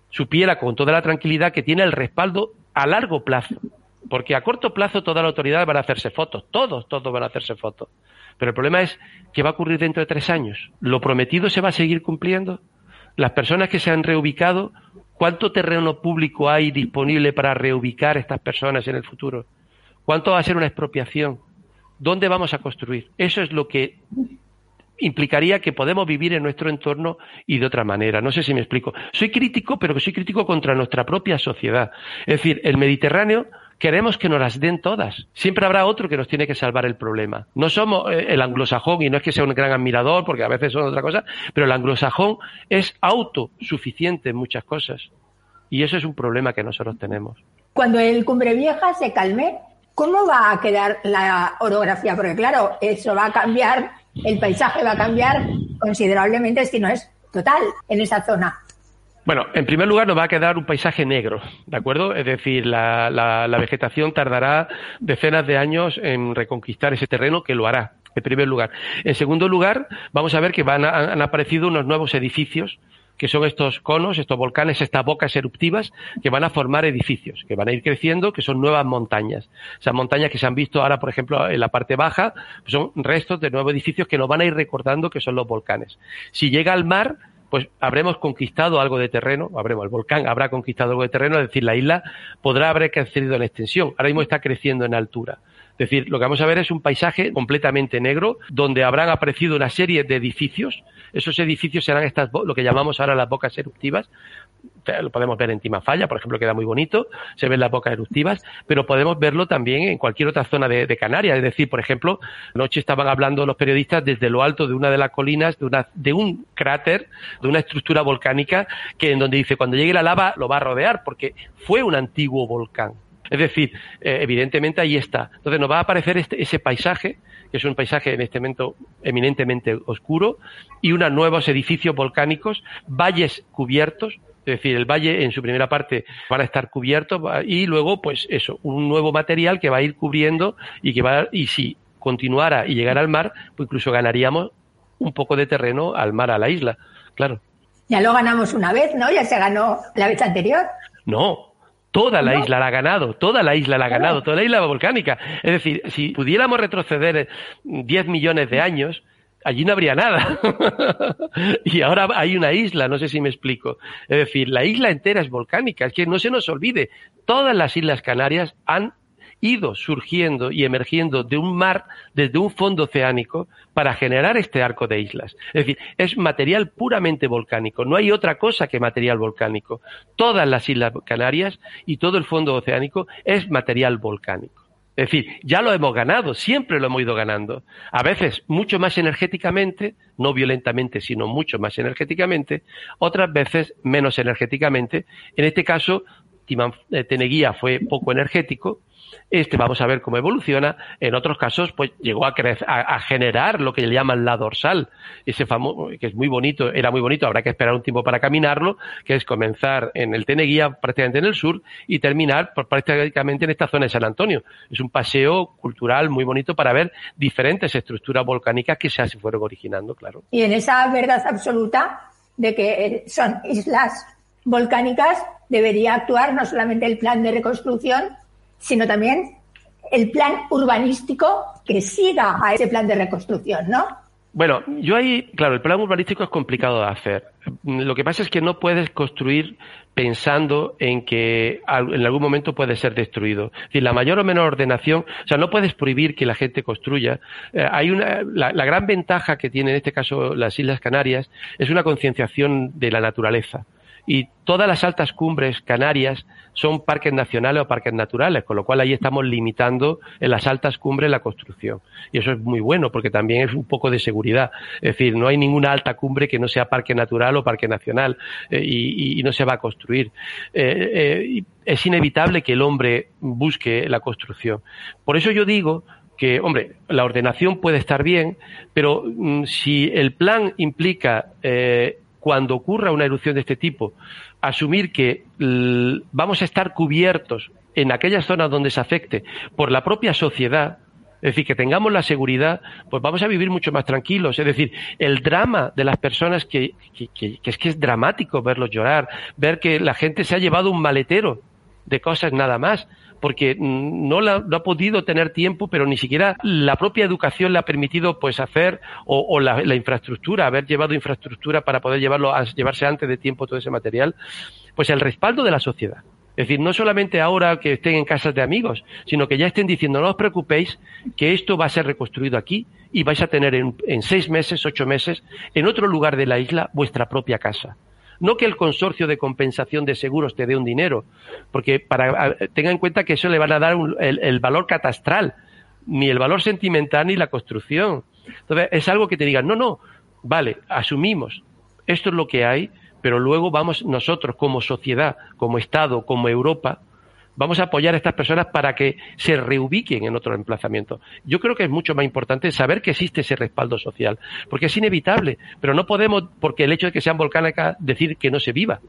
supiera con toda la tranquilidad que tiene el respaldo a largo plazo porque a corto plazo toda la autoridad van a hacerse fotos, todos, todos van a hacerse fotos. Pero el problema es que va a ocurrir dentro de tres años. ¿Lo prometido se va a seguir cumpliendo? Las personas que se han reubicado, ¿cuánto terreno público hay disponible para reubicar estas personas en el futuro? ¿Cuánto va a ser una expropiación? ¿Dónde vamos a construir? Eso es lo que implicaría que podemos vivir en nuestro entorno y de otra manera. No sé si me explico. Soy crítico, pero soy crítico contra nuestra propia sociedad. Es decir, el Mediterráneo queremos que nos las den todas. Siempre habrá otro que nos tiene que salvar el problema. No somos eh, el anglosajón, y no es que sea un gran admirador, porque a veces son otra cosa, pero el anglosajón es autosuficiente en muchas cosas. Y eso es un problema que nosotros tenemos. Cuando el Cumbre Vieja se calme, ¿cómo va a quedar la orografía? Porque claro, eso va a cambiar, el paisaje va a cambiar considerablemente, si no es total, en esa zona. Bueno, en primer lugar nos va a quedar un paisaje negro, ¿de acuerdo? Es decir, la, la, vegetación tardará decenas de años en reconquistar ese terreno, que lo hará, en primer lugar. En segundo lugar, vamos a ver que van han aparecido unos nuevos edificios que son estos conos, estos volcanes, estas bocas eruptivas que van a formar edificios, que van a ir creciendo, que son nuevas montañas. Esas montañas que se han visto ahora, por ejemplo, en la parte baja, pues son restos de nuevos edificios que nos van a ir recordando que son los volcanes. Si llega al mar, pues habremos conquistado algo de terreno, habremos, el volcán habrá conquistado algo de terreno, es decir, la isla podrá haber crecido en extensión, ahora mismo está creciendo en altura. Es decir, lo que vamos a ver es un paisaje completamente negro, donde habrán aparecido una serie de edificios. Esos edificios serán estas, lo que llamamos ahora las bocas eruptivas, lo podemos ver en Timafalla, por ejemplo, queda muy bonito, se ven las bocas eruptivas, pero podemos verlo también en cualquier otra zona de, Canarias. Es decir, por ejemplo, anoche estaban hablando los periodistas desde lo alto de una de las colinas, de, una, de un cráter, de una estructura volcánica, que en donde dice, cuando llegue la lava lo va a rodear, porque fue un antiguo volcán. Es decir, eh, evidentemente ahí está. Entonces nos va a aparecer este, ese paisaje, que es un paisaje en este momento eminentemente oscuro, y unos nuevos edificios volcánicos, valles cubiertos, es decir, el valle en su primera parte van a estar cubiertos y luego, pues eso, un nuevo material que va a ir cubriendo y que va, y si continuara y llegara al mar, pues incluso ganaríamos un poco de terreno al mar, a la isla, claro. Ya lo ganamos una vez, ¿no? Ya se ganó la vez anterior. No, Toda la isla la ha ganado, toda la isla la ha ganado, toda la isla volcánica. Es decir, si pudiéramos retroceder 10 millones de años, allí no habría nada. y ahora hay una isla, no sé si me explico. Es decir, la isla entera es volcánica, es que no se nos olvide, todas las Islas Canarias han ido surgiendo y emergiendo de un mar, desde un fondo oceánico, para generar este arco de islas. Es decir, es material puramente volcánico, no hay otra cosa que material volcánico. Todas las Islas Canarias y todo el fondo oceánico es material volcánico. Es decir, ya lo hemos ganado, siempre lo hemos ido ganando. A veces mucho más energéticamente, no violentamente, sino mucho más energéticamente, otras veces menos energéticamente. En este caso, eh, Teneguía fue poco energético Este vamos a ver cómo evoluciona. En otros casos, pues llegó a, a, generar lo que le llaman la dorsal. Ese famoso, que es muy bonito, era muy bonito, habrá que esperar un tiempo para caminarlo, que es comenzar en el Teneguía, prácticamente en el sur, y terminar prácticamente en esta zona de San Antonio. Es un paseo cultural muy bonito para ver diferentes estructuras volcánicas que se fueron originando, claro. Y en esa verdad absoluta de que eh, son islas volcánicas, debería actuar no solamente el plan de reconstrucción, sino también el plan urbanístico que siga a ese plan de reconstrucción, ¿no? Bueno, yo ahí, claro, el plan urbanístico es complicado de hacer. Lo que pasa es que no puedes construir pensando en que en algún momento puede ser destruido. Es la mayor o menor ordenación, o sea, no puedes prohibir que la gente construya. Eh, hay una, la, la gran ventaja que tiene en este caso las Islas Canarias es una concienciación de la naturaleza y todas las altas cumbres canarias son parques nacionales o parques naturales, con lo cual ahí estamos limitando en las altas cumbres la construcción. Y eso es muy bueno porque también es un poco de seguridad. Es decir, no hay ninguna alta cumbre que no sea parque natural o parque nacional eh, y, no se va a construir. Eh, eh, es inevitable que el hombre busque la construcción. Por eso yo digo que, hombre, la ordenación puede estar bien, pero mm, si el plan implica cuando ocurra una erupción de este tipo, asumir que vamos a estar cubiertos en aquellas zonas donde se afecte por la propia sociedad, es decir, que tengamos la seguridad, pues vamos a vivir mucho más tranquilos. Es decir, el drama de las personas que, es que es dramático verlos llorar, ver que la gente se ha llevado un maletero de cosas nada más porque no, la, ha podido tener tiempo, pero ni siquiera la propia educación le ha permitido pues hacer o, la, infraestructura, haber llevado infraestructura para poder llevarlo a llevarse antes de tiempo todo ese material, pues el respaldo de la sociedad. Es decir, no solamente ahora que estén en casas de amigos, sino que ya estén diciendo, no os preocupéis, que esto va a ser reconstruido aquí y vais a tener en, en seis meses, ocho meses, en otro lugar de la isla, vuestra propia casa. No que el consorcio de compensación de seguros te dé un dinero, porque para, tenga en cuenta que eso le van a dar el, valor catastral, ni el valor sentimental ni la construcción. Entonces, es algo que te digan, no, no, vale, asumimos, esto es lo que hay, pero luego vamos nosotros como sociedad, como Estado, como Europa, vamos a apoyar a estas personas para que se reubiquen en otro emplazamiento. Yo creo que es mucho más importante saber que existe ese respaldo social, porque es inevitable, pero no podemos, porque el hecho de que sean volcánicas, decir que no se viva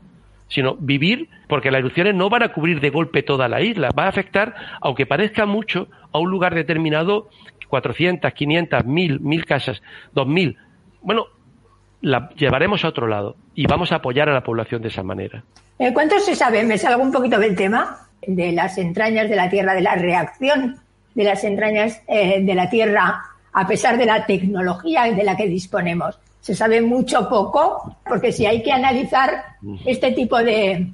sino vivir, porque las erupciones no van a cubrir de golpe toda la isla, va a afectar, aunque parezca mucho, a un lugar determinado, 400, 500, 1000, 1000 casas, 2000. Bueno, la llevaremos a otro lado y vamos a apoyar a la población de esa manera. ¿Cuánto se sabe? ¿Me salgo un poquito del tema? De las entrañas de la Tierra, de la reacción de las entrañas eh, de la Tierra, a pesar de la tecnología de la que disponemos. Se sabe mucho poco, porque si hay que analizar este tipo de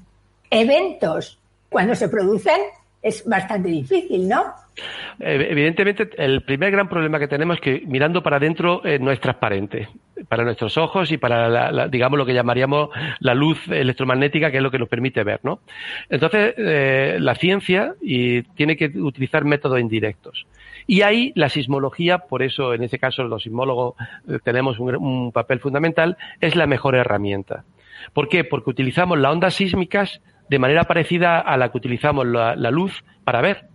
eventos cuando se producen, es bastante difícil, ¿no? Evidentemente, el primer gran problema que tenemos es que mirando para adentro eh, no es transparente para nuestros ojos y para, la, digamos, lo que llamaríamos la luz electromagnética, que es lo que nos permite ver, ¿no? Entonces, eh, la ciencia y tiene que utilizar métodos indirectos. Y ahí la sismología, por eso en ese caso los sismólogos eh, tenemos un, papel fundamental, es la mejor herramienta. ¿Por qué? Porque utilizamos las ondas sísmicas de manera parecida a la que utilizamos la luz para ver.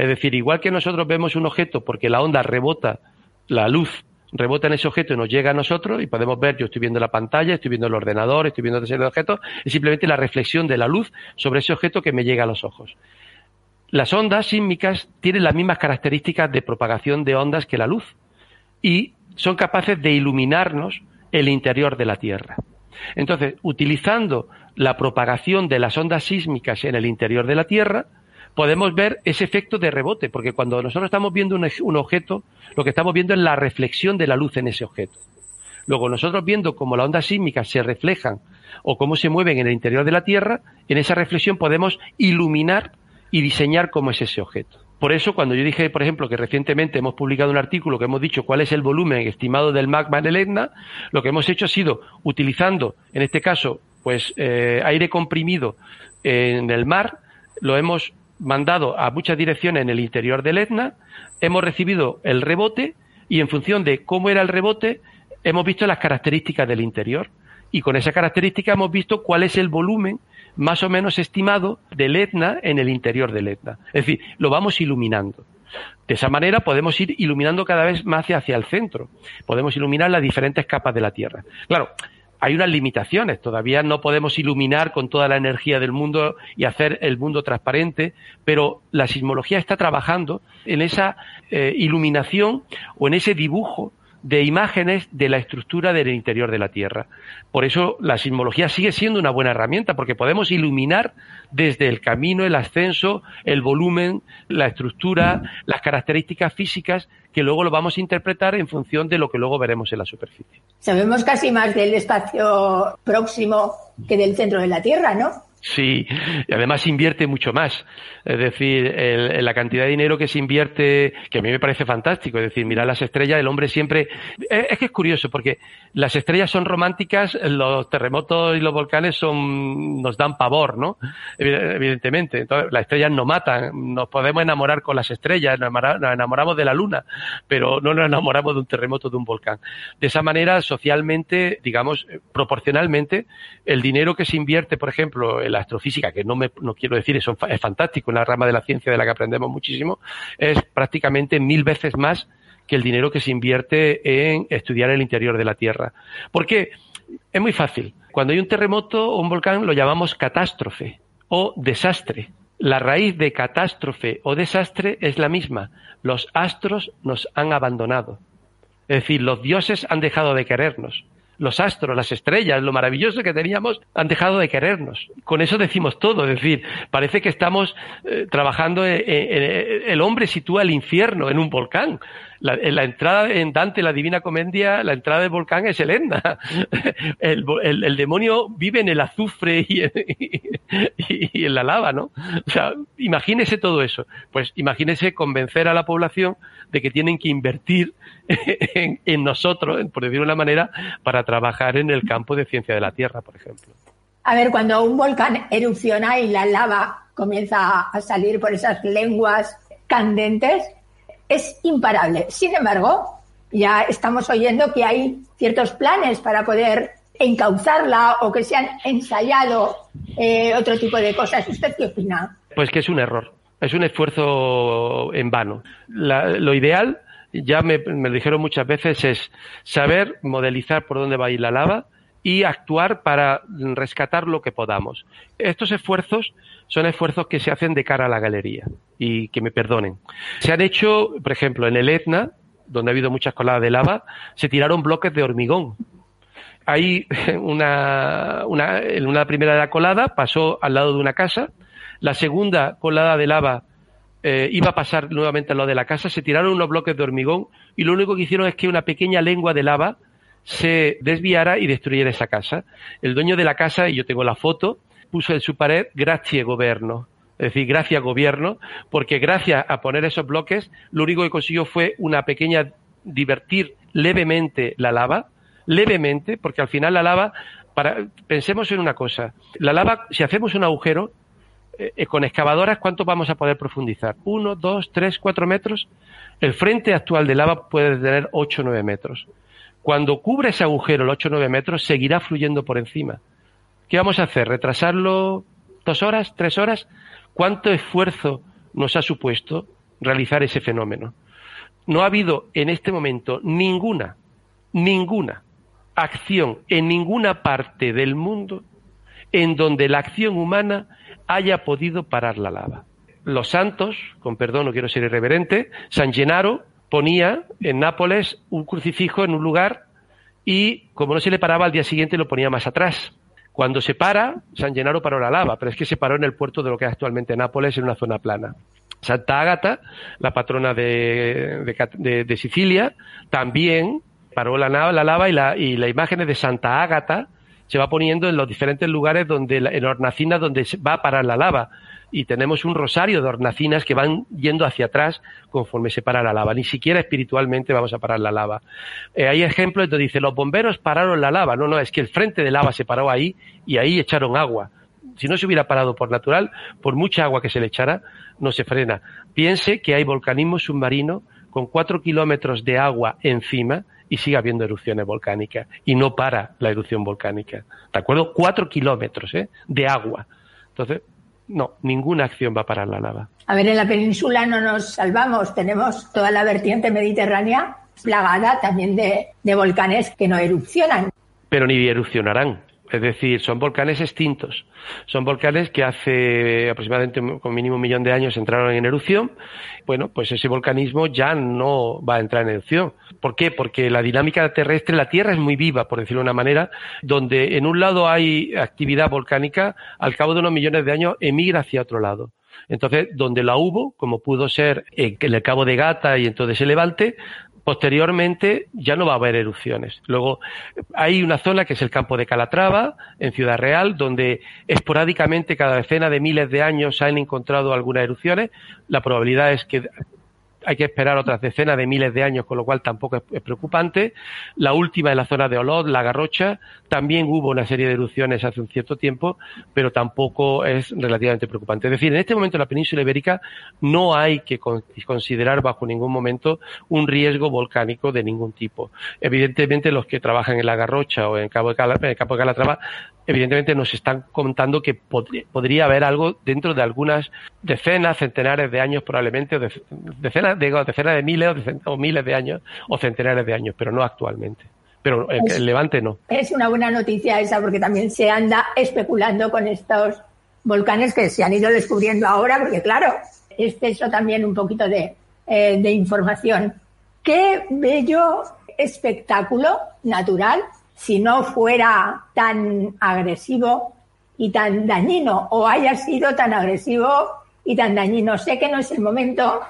Es decir, igual que nosotros vemos un objeto porque la onda rebota, la luz rebota en ese objeto y nos llega a nosotros y podemos ver, yo estoy viendo la pantalla, estoy viendo el ordenador, estoy viendo ese objeto, es simplemente la reflexión de la luz sobre ese objeto que me llega a los ojos. Las ondas sísmicas tienen las mismas características de propagación de ondas que la luz y son capaces de iluminarnos el interior de la Tierra. Entonces, utilizando la propagación de las ondas sísmicas en el interior de la Tierra, podemos ver ese efecto de rebote, porque cuando nosotros estamos viendo un, objeto, lo que estamos viendo es la reflexión de la luz en ese objeto. Luego, nosotros viendo cómo las ondas sísmicas se reflejan o cómo se mueven en el interior de la Tierra, en esa reflexión podemos iluminar y diseñar cómo es ese objeto. Por eso, cuando yo dije, por ejemplo, que recientemente hemos publicado un artículo que hemos dicho cuál es el volumen estimado del magma en el Etna, lo que hemos hecho ha sido utilizando, en este caso, pues eh, aire comprimido en el mar, lo hemos mandado a muchas direcciones en el interior del Etna, hemos recibido el rebote y en función de cómo era el rebote, hemos visto las características del interior. Y con esa característica hemos visto cuál es el volumen más o menos estimado del Etna en el interior del Etna. Es decir, lo vamos iluminando. De esa manera podemos ir iluminando cada vez más hacia el centro. Podemos iluminar las diferentes capas de la Tierra. Claro, hay unas limitaciones. Todavía no podemos iluminar con toda la energía del mundo y hacer el mundo transparente, pero la sismología está trabajando en esa eh, iluminación o en ese dibujo de imágenes de la estructura del interior de la Tierra. Por eso la sismología sigue siendo una buena herramienta, porque podemos iluminar desde el camino, el ascenso, el volumen, la estructura, las características físicas, que luego lo vamos a interpretar en función de lo que luego veremos en la superficie. Sabemos casi más del espacio próximo que del centro de la Tierra, ¿no? Sí, y además invierte mucho más. Es decir, el, la cantidad de dinero que se invierte, que a mí me parece fantástico. Es decir, mirar las estrellas, el hombre siempre. Es, que es curioso, porque las estrellas son románticas, los terremotos y los volcanes son nos dan pavor, ¿no? Evidentemente. Entonces, las estrellas no matan. Nos podemos enamorar con las estrellas, nos enamoramos de la luna, pero no nos enamoramos de un terremoto, de un volcán. De esa manera, socialmente, digamos, proporcionalmente, el dinero que se invierte, por ejemplo, la astrofísica, que no, me, no quiero decir eso es fantástico, una rama de la ciencia de la que aprendemos muchísimo, es prácticamente mil veces más que el dinero que se invierte en estudiar el interior de la Tierra. ¿Por qué? Es muy fácil. Cuando hay un terremoto o un volcán lo llamamos catástrofe o desastre. La raíz de catástrofe o desastre es la misma. Los astros nos han abandonado. Es decir, los dioses han dejado de querernos los astros, las estrellas, lo maravilloso que teníamos, han dejado de querernos. Con eso decimos todo, es decir, parece que estamos eh, trabajando, en, el hombre sitúa el infierno en un volcán. La, en la entrada en Dante, la Divina Comedia, la entrada del volcán es el El, el, demonio vive en el azufre y, y, en la lava, ¿no? O sea, imagínese todo eso. Pues imagínese convencer a la población de que tienen que invertir en, en nosotros, por decirlo de una manera, para trabajar en el campo de ciencia de la Tierra, por ejemplo. A ver, cuando un volcán erupciona y la lava comienza a salir por esas lenguas candentes, es imparable. Sin embargo, ya estamos oyendo que hay ciertos planes para poder encauzarla o que se han ensayado eh, otro tipo de cosas. ¿Usted qué opina? Pues que es un error, es un esfuerzo en vano. lo ideal, ya me, me lo dijeron muchas veces, es saber modelizar por dónde va a ir la lava y actuar para rescatar lo que podamos. Estos esfuerzos son esfuerzos que se hacen de cara a la galería y que me perdonen. Se han hecho, por ejemplo, en el Etna, donde ha habido muchas coladas de lava, se tiraron bloques de hormigón. Hay una, una, en una primera de la colada pasó al lado de una casa, la segunda colada de lava eh, iba a pasar nuevamente al lado de la casa, se tiraron unos bloques de hormigón y lo único que hicieron es que una pequeña lengua de lava se desviara y destruyera esa casa. El dueño de la casa, y yo tengo la foto, puso en su pared gracias gobierno. Es decir, gracias gobierno, porque gracias a poner esos bloques, lo único que consiguió fue una pequeña divertir levemente la lava, levemente, porque al final la lava, pensemos en una cosa, la lava, si hacemos un agujero, eh, con excavadoras, ¿cuánto vamos a poder profundizar? ¿Uno, dos, tres, cuatro metros? El frente actual de lava puede tener ocho o nueve metros. Cuando cubre ese agujero, el 8 o 9 metros, seguirá fluyendo por encima. ¿Qué vamos a hacer? ¿Retrasarlo dos horas, tres horas? ¿Cuánto esfuerzo nos ha supuesto realizar ese fenómeno? No ha habido en este momento ninguna, ninguna acción en ninguna parte del mundo en donde la acción humana haya podido parar la lava. Los santos, con perdón, no quiero ser irreverente, San Gennaro ponía en Nápoles un crucifijo en un lugar y como no se le paraba al día siguiente lo ponía más atrás. Cuando se para, San Gennaro paró la lava, pero es que se paró en el puerto de lo que es actualmente Nápoles, en una zona plana. Santa Ágata, la patrona de, de, Sicilia, también paró la, la lava y la, y la imagen de Santa Ágata se va poniendo en los diferentes lugares donde, en hornacinas donde va a parar la lava y tenemos un rosario de hornacinas que van yendo hacia atrás conforme se para la lava. Ni siquiera espiritualmente vamos a parar la lava. Eh, hay ejemplos donde dice, los bomberos pararon la lava. No, no, es que el frente de lava se paró ahí y ahí echaron agua. Si no se hubiera parado por natural, por mucha agua que se le echara, no se frena. Piense que hay volcanismo submarino con cuatro kilómetros de agua encima y sigue habiendo erupciones volcánicas y no para la erupción volcánica. ¿De acuerdo? Cuatro kilómetros ¿eh? de agua Entonces, no, ninguna acción va a parar la lava. A ver, en la península no nos salvamos. Tenemos toda la vertiente mediterránea plagada también de, de volcanes que no erupcionan. Pero ni erupcionarán. Es decir, son volcanes extintos. Son volcanes que hace aproximadamente con mínimo un millón de años entraron en erupción. Bueno, pues ese volcanismo ya no va a entrar en erupción. ¿Por qué? Porque la dinámica terrestre, la Tierra es muy viva, por decirlo de una manera, donde en un lado hay actividad volcánica, al cabo de unos millones de años emigra hacia otro lado. Entonces, donde la hubo, como pudo ser en el Cabo de Gata y entonces el Levante, Posteriormente ya no va a haber erupciones. Luego hay una zona que es el campo de Calatrava, en Ciudad Real, donde esporádicamente cada decena de miles de años se han encontrado algunas erupciones. La probabilidad es que hay que esperar otras decenas de miles de años, con lo cual tampoco es, preocupante. La última en la zona de Olot, la Garrocha, también hubo una serie de erupciones hace un cierto tiempo, pero tampoco es relativamente preocupante. Es decir, en este momento en la península ibérica no hay que considerar bajo ningún momento un riesgo volcánico de ningún tipo. Evidentemente, los que trabajan en la Garrocha o en Cabo de Calatrava evidentemente nos están contando que podría, haber algo dentro de algunas decenas, centenares de años probablemente, o decenas, decenas de miles o, miles de años, o centenares de años, pero no actualmente. Pero el, el Levante no. Es una buena noticia esa porque también se anda especulando con estos volcanes que se han ido descubriendo ahora, porque claro, es eso también un poquito de, eh, de información. Qué bello espectáculo natural si no fuera tan agresivo y tan dañino o haya sido tan agresivo y tan dañino. Sé que no es el momento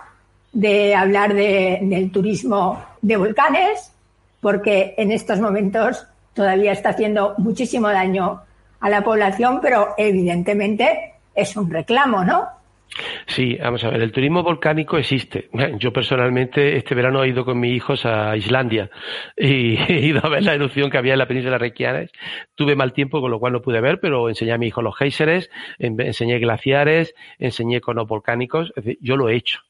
de hablar del turismo de volcanes, porque en estos momentos todavía está haciendo muchísimo daño a la población, pero evidentemente es un reclamo, ¿no? Sí, vamos a ver, el turismo volcánico existe. Yo personalmente este verano he ido con mis hijos a Islandia y he ido a ver la erupción que había en la península de Reykjanes. Tuve mal tiempo, con lo cual no pude ver, pero enseñé a mi hijo los géiseres, enseñé glaciares, enseñé conos volcánicos. yo lo he hecho.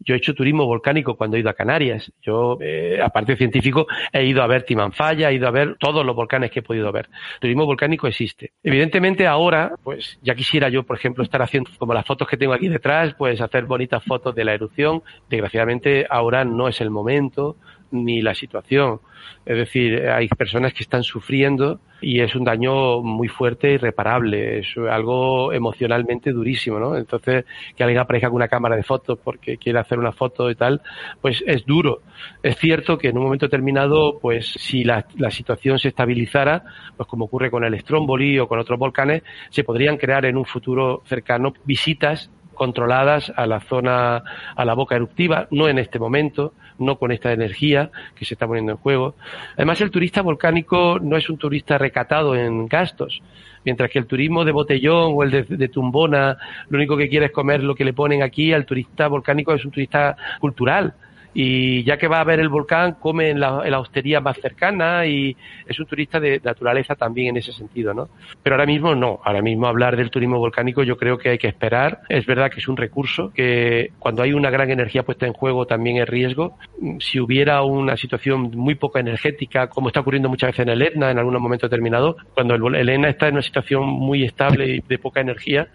Yo he hecho turismo volcánico cuando he ido a Canarias. Yo, eh, aparte científico, he ido a ver Timanfaya, he ido a ver todos los volcanes que he podido ver. Turismo volcánico existe. Evidentemente ahora, pues ya quisiera yo, por ejemplo, estar haciendo como las fotos que tengo aquí detrás, pues hacer bonitas fotos de la erupción. Desgraciadamente ahora no es el momento ni la situación. Es decir, hay personas que están sufriendo y es un daño muy fuerte y irreparable. Es algo emocionalmente durísimo, ¿no? Entonces, que alguien aparezca con una cámara de fotos porque quiere hacer una foto y tal, pues es duro. Es cierto que en un momento determinado, pues si la, la situación se estabilizara, pues como ocurre con el Stromboli o con otros volcanes, se podrían crear en un futuro cercano visitas controladas a la zona, a la boca eruptiva, no en este momento, no con esta energía que se está poniendo en juego. Además, el turista volcánico no es un turista recatado en gastos, mientras que el turismo de botellón o el de, tumbona, lo único que quiere es comer lo que le ponen aquí, al turista volcánico es un turista cultural y ya que va a ver el volcán, come en la, hostería más cercana y es un turista de naturaleza también en ese sentido, ¿no? Pero ahora mismo no, ahora mismo hablar del turismo volcánico yo creo que hay que esperar. Es verdad que es un recurso que cuando hay una gran energía puesta en juego también es riesgo. Si hubiera una situación muy poco energética, como está ocurriendo muchas veces en el Etna en algún momento determinado, cuando el, el Etna está en una situación muy estable y de poca energía,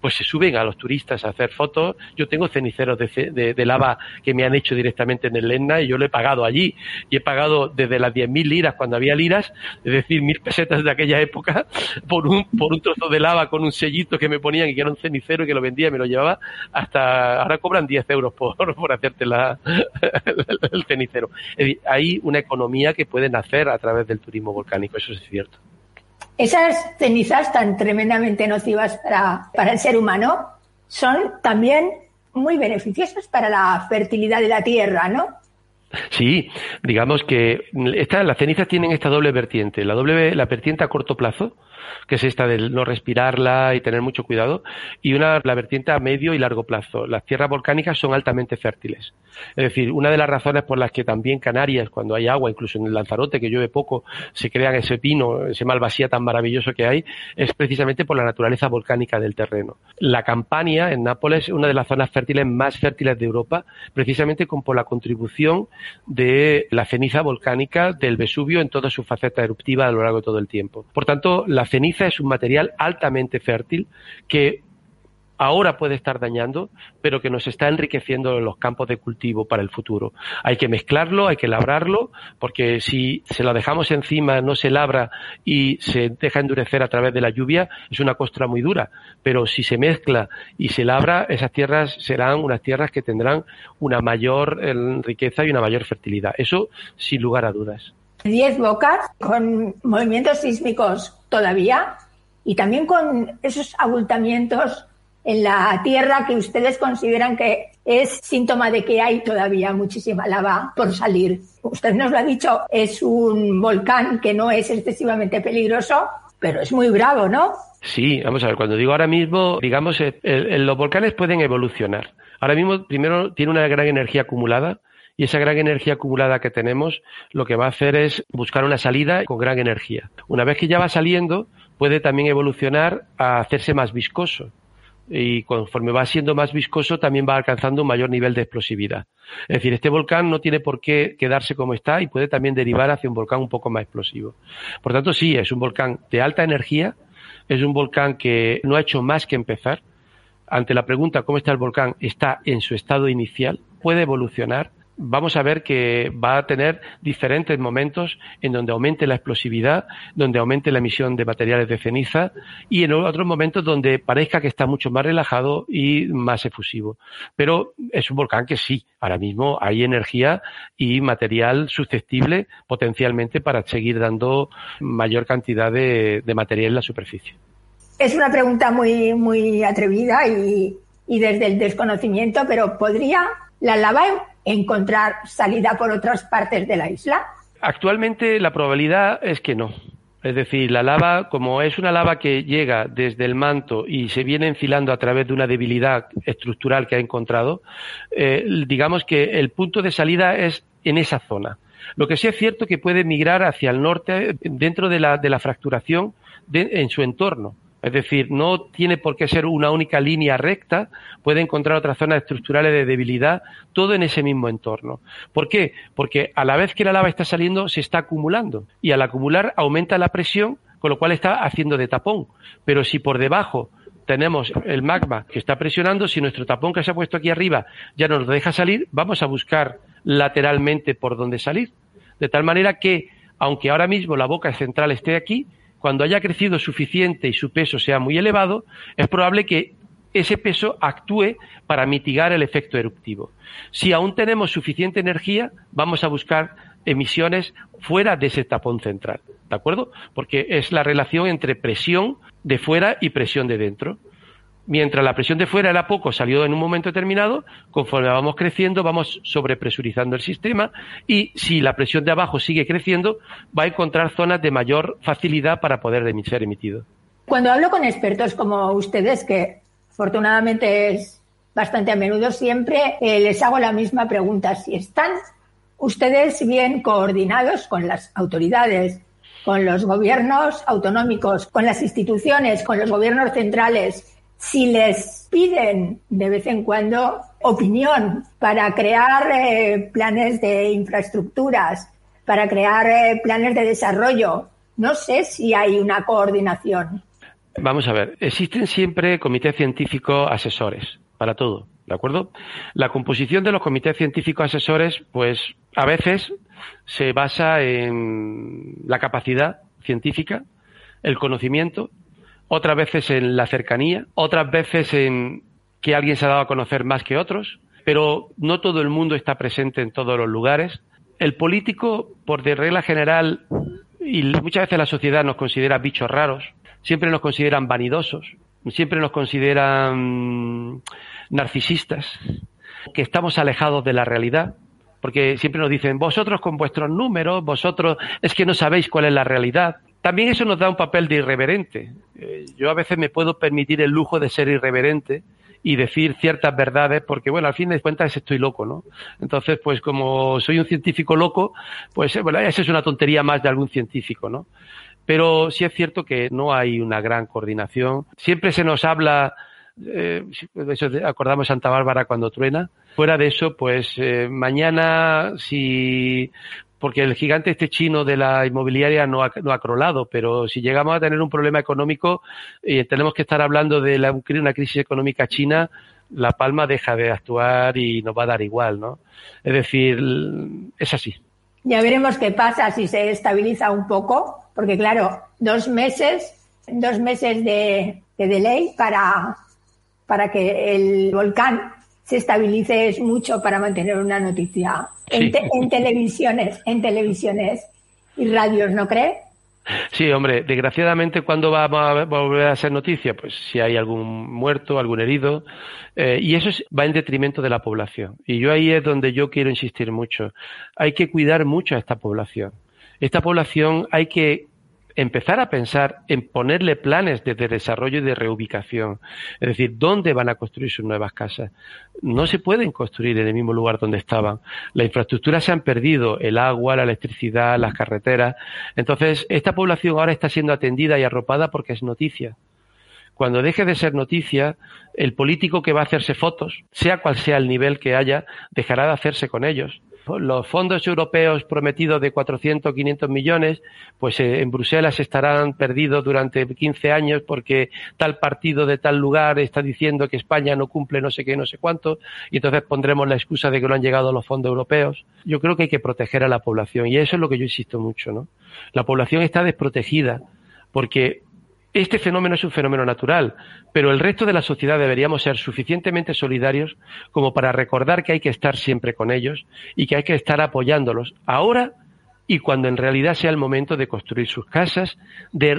pues se suben a los turistas a hacer fotos. Yo tengo ceniceros de, de, lava que me han hecho directamente en el Etna y yo lo he pagado allí. Y he pagado desde las 10.000 liras cuando había liras, es decir, mil pesetas de aquella época, por un, por un trozo de lava con un sellito que me ponían y que era un cenicero y que lo vendía y me lo llevaba, hasta ahora cobran 10 euros por, por hacerte la, el cenicero. Hay una economía que puede nacer a través del turismo volcánico, eso es cierto. Esas cenizas tan tremendamente nocivas para, para el ser humano son también muy beneficiosas para la fertilidad de la tierra, ¿no? Sí, digamos que esta, las cenizas tienen esta doble vertiente, la doble la vertiente a corto plazo, que es esta de no respirarla y tener mucho cuidado, y una, la vertiente a medio y largo plazo. Las tierras volcánicas son altamente fértiles. Es decir, una de las razones por las que también Canarias, cuando hay agua, incluso en el Lanzarote, que llueve poco, se crean ese pino, ese malvasía tan maravilloso que hay, es precisamente por la naturaleza volcánica del terreno. La Campania, en Nápoles, es una de las zonas fértiles más fértiles de Europa, precisamente con, por la contribución de la ceniza volcánica del Vesubio en toda su faceta eruptiva a lo largo de todo el tiempo. Por tanto, la ceniza es un material altamente fértil que ahora puede estar dañando, pero que nos está enriqueciendo los campos de cultivo para el futuro. Hay que mezclarlo, hay que labrarlo, porque si se lo dejamos encima, no se labra y se deja endurecer a través de la lluvia, es una costra muy dura. Pero si se mezcla y se labra, esas tierras serán unas tierras que tendrán una mayor eh, riqueza y una mayor fertilidad. Eso sin lugar a dudas. Diez bocas con movimientos sísmicos todavía y también con esos abultamientos en la Tierra que ustedes consideran que es síntoma de que hay todavía muchísima lava por salir. Usted nos lo ha dicho, es un volcán que no es excesivamente peligroso, pero es muy bravo, ¿no? Sí, vamos a ver, cuando digo ahora mismo, digamos, eh, los volcanes pueden evolucionar. Ahora mismo, primero, tiene una gran energía acumulada, y esa gran energía acumulada que tenemos lo que va a hacer es buscar una salida con gran energía. Una vez que ya va saliendo, puede también evolucionar a hacerse más viscoso y conforme va siendo más viscoso también va alcanzando un mayor nivel de explosividad. Es decir, este volcán no tiene por qué quedarse como está y puede también derivar hacia un volcán un poco más explosivo. Por tanto, sí, es un volcán de alta energía, es un volcán que no ha hecho más que empezar. Ante la pregunta cómo está el volcán, está en su estado inicial, puede evolucionar, vamos a ver que va a tener diferentes momentos en donde aumente la explosividad, donde aumente la emisión de materiales de ceniza y en otros momentos donde parezca que está mucho más relajado y más efusivo. Pero es un volcán que sí, ahora mismo hay energía y material susceptible potencialmente para seguir dando mayor cantidad de, material en la superficie. Es una pregunta muy, muy atrevida y, desde el desconocimiento, pero ¿podría la lava encontrar salida por otras partes de la isla? Actualmente la probabilidad es que no. Es decir, la lava, como es una lava que llega desde el manto y se viene enfilando a través de una debilidad estructural que ha encontrado, eh, digamos que el punto de salida es en esa zona. Lo que sí es cierto que puede migrar hacia el norte dentro de la, de la fracturación en su entorno. Es decir, no tiene por qué ser una única línea recta, puede encontrar otras zonas estructurales de debilidad, todo en ese mismo entorno. ¿Por qué? Porque a la vez que la lava está saliendo, se está acumulando y al acumular aumenta la presión, con lo cual está haciendo de tapón. Pero si por debajo tenemos el magma que está presionando, si nuestro tapón que se ha puesto aquí arriba ya nos deja salir, vamos a buscar lateralmente por dónde salir. De tal manera que, aunque ahora mismo la boca central esté aquí, cuando haya crecido suficiente y su peso sea muy elevado, es probable que ese peso actúe para mitigar el efecto eruptivo. Si aún tenemos suficiente energía, vamos a buscar emisiones fuera de ese tapón central, ¿de acuerdo? Porque es la relación entre presión de fuera y presión de dentro mientras la presión de fuera era poco, salió en un momento determinado, conforme vamos creciendo, vamos sobrepresurizando el sistema y si la presión de abajo sigue creciendo, va a encontrar zonas de mayor facilidad para poder ser emitido. Cuando hablo con expertos como ustedes, que afortunadamente es bastante a menudo, siempre eh, les hago la misma pregunta. Si están ustedes bien coordinados con las autoridades, con los gobiernos autonómicos, con las instituciones, con los gobiernos centrales, si les piden de vez en cuando opinión para crear eh, planes de infraestructuras, para crear eh, planes de desarrollo, no sé si hay una coordinación. Vamos a ver, existen siempre comités científicos asesores para todo, ¿de acuerdo? La composición de los comités científicos asesores, pues a veces se basa en la capacidad científica, el conocimiento otras veces en la cercanía, otras veces en que alguien se ha dado a conocer más que otros, pero no todo el mundo está presente en todos los lugares. El político, por de regla general, y muchas veces la sociedad nos considera bichos raros, siempre nos consideran vanidosos, siempre nos consideran narcisistas, que estamos alejados de la realidad, porque siempre nos dicen, vosotros con vuestros números, vosotros es que no sabéis cuál es la realidad. También eso nos da un papel de irreverente. Eh, yo a veces me puedo permitir el lujo de ser irreverente y decir ciertas verdades porque, bueno, al fin de cuentas estoy loco, ¿no? Entonces, pues como soy un científico loco, pues bueno, esa es una tontería más de algún científico, ¿no? Pero sí es cierto que no hay una gran coordinación. Siempre se nos habla eh, eso acordamos Santa Bárbara cuando truena. Fuera de eso, pues eh, mañana si porque el gigante este chino de la inmobiliaria no ha, no ha crolado, pero si llegamos a tener un problema económico y tenemos que estar hablando de la, una crisis económica china, la palma deja de actuar y nos va a dar igual, ¿no? Es decir, es así. Ya veremos qué pasa si se estabiliza un poco, porque claro, dos meses, dos meses de, de delay para, para que el volcán se estabilice es mucho para mantener una noticia en, te, en televisiones, en televisiones y radios, ¿no cree? Sí, hombre, desgraciadamente, ¿cuándo va a volver a ser noticia? Pues si hay algún muerto, algún herido, eh, y eso va en detrimento de la población. Y yo ahí es donde yo quiero insistir mucho. Hay que cuidar mucho a esta población. Esta población hay que empezar a pensar en ponerle planes de, desarrollo y de reubicación. Es decir, ¿dónde van a construir sus nuevas casas? No se pueden construir en el mismo lugar donde estaban. Las infraestructuras se han perdido, el agua, la electricidad, las carreteras. Entonces, esta población ahora está siendo atendida y arropada porque es noticia. Cuando deje de ser noticia, el político que va a hacerse fotos, sea cual sea el nivel que haya, dejará de hacerse con ellos los fondos europeos prometidos de 400 500 millones, pues eh, en Bruselas estarán perdidos durante 15 años porque tal partido de tal lugar está diciendo que España no cumple no sé qué, no sé cuánto, y entonces pondremos la excusa de que no han llegado los fondos europeos. Yo creo que hay que proteger a la población y eso es lo que yo insisto mucho, ¿no? La población está desprotegida porque este fenómeno es un fenómeno natural, pero el resto de la sociedad deberíamos ser suficientemente solidarios como para recordar que hay que estar siempre con ellos y que hay que estar apoyándolos ahora y cuando en realidad sea el momento de construir sus casas, de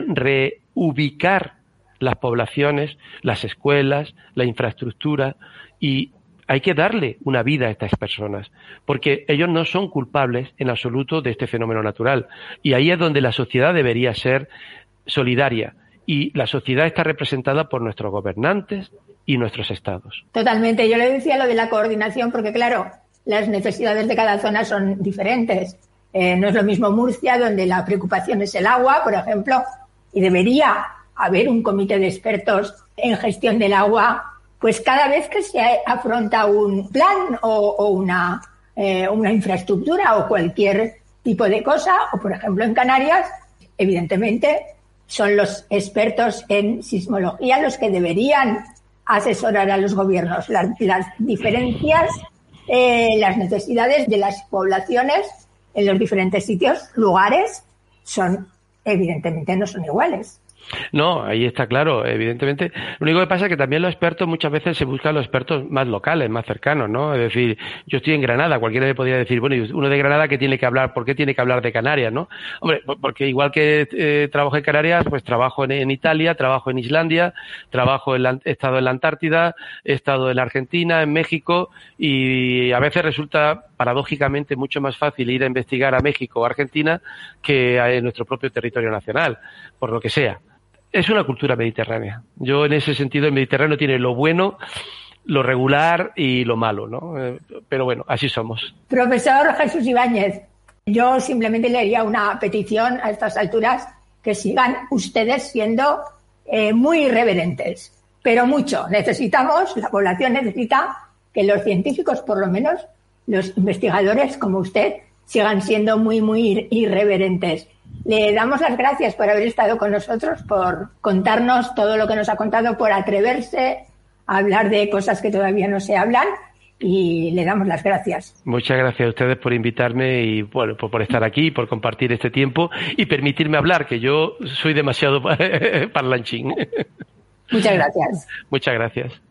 reubicar las poblaciones, las escuelas, la infraestructura y hay que darle una vida a estas personas, porque ellos no son culpables en absoluto de este fenómeno natural. Y ahí es donde la sociedad debería ser solidaria y la sociedad está representada por nuestros gobernantes y nuestros estados. Totalmente. Yo le decía lo de la coordinación porque, claro, las necesidades de cada zona son diferentes. Eh, no es lo mismo Murcia, donde la preocupación es el agua, por ejemplo, y debería haber un comité de expertos en gestión del agua, pues cada vez que se afronta un plan o, una, eh, una infraestructura o cualquier tipo de cosa, o por ejemplo en Canarias, evidentemente son los expertos en sismología los que deberían asesorar a los gobiernos. Las, diferencias, eh, las necesidades de las poblaciones en los diferentes sitios, lugares, son evidentemente no son iguales. No, ahí está claro, evidentemente. Lo único que pasa es que también los expertos muchas veces se buscan los expertos más locales, más cercanos, ¿no? Es decir, yo estoy en Granada, cualquiera le podría decir, bueno, uno de Granada que tiene que hablar, ¿por qué tiene que hablar de Canarias, no? Hombre, porque igual que eh, trabajo en Canarias, pues trabajo en, Italia, trabajo en Islandia, trabajo en he estado en la Antártida, he estado en la Argentina, en México, y a veces resulta paradójicamente mucho más fácil ir a investigar a México o Argentina que en nuestro propio territorio nacional, por lo que sea es una cultura mediterránea. Yo en ese sentido el Mediterráneo tiene lo bueno, lo regular y lo malo, ¿no? Eh, pero bueno, así somos. Profesor Jesús Ibáñez, yo simplemente le haría una petición a estas alturas que sigan ustedes siendo eh, muy irreverentes, pero mucho. Necesitamos, la población necesita que los científicos, por lo menos los investigadores como usted, sigan siendo muy, muy irreverentes. Le damos las gracias por haber estado con nosotros, por contarnos todo lo que nos ha contado, por atreverse a hablar de cosas que todavía no se hablan y le damos las gracias. Muchas gracias a ustedes por invitarme y bueno, por, por estar aquí, por compartir este tiempo y permitirme hablar, que yo soy demasiado parlanchín. Muchas gracias. Muchas gracias.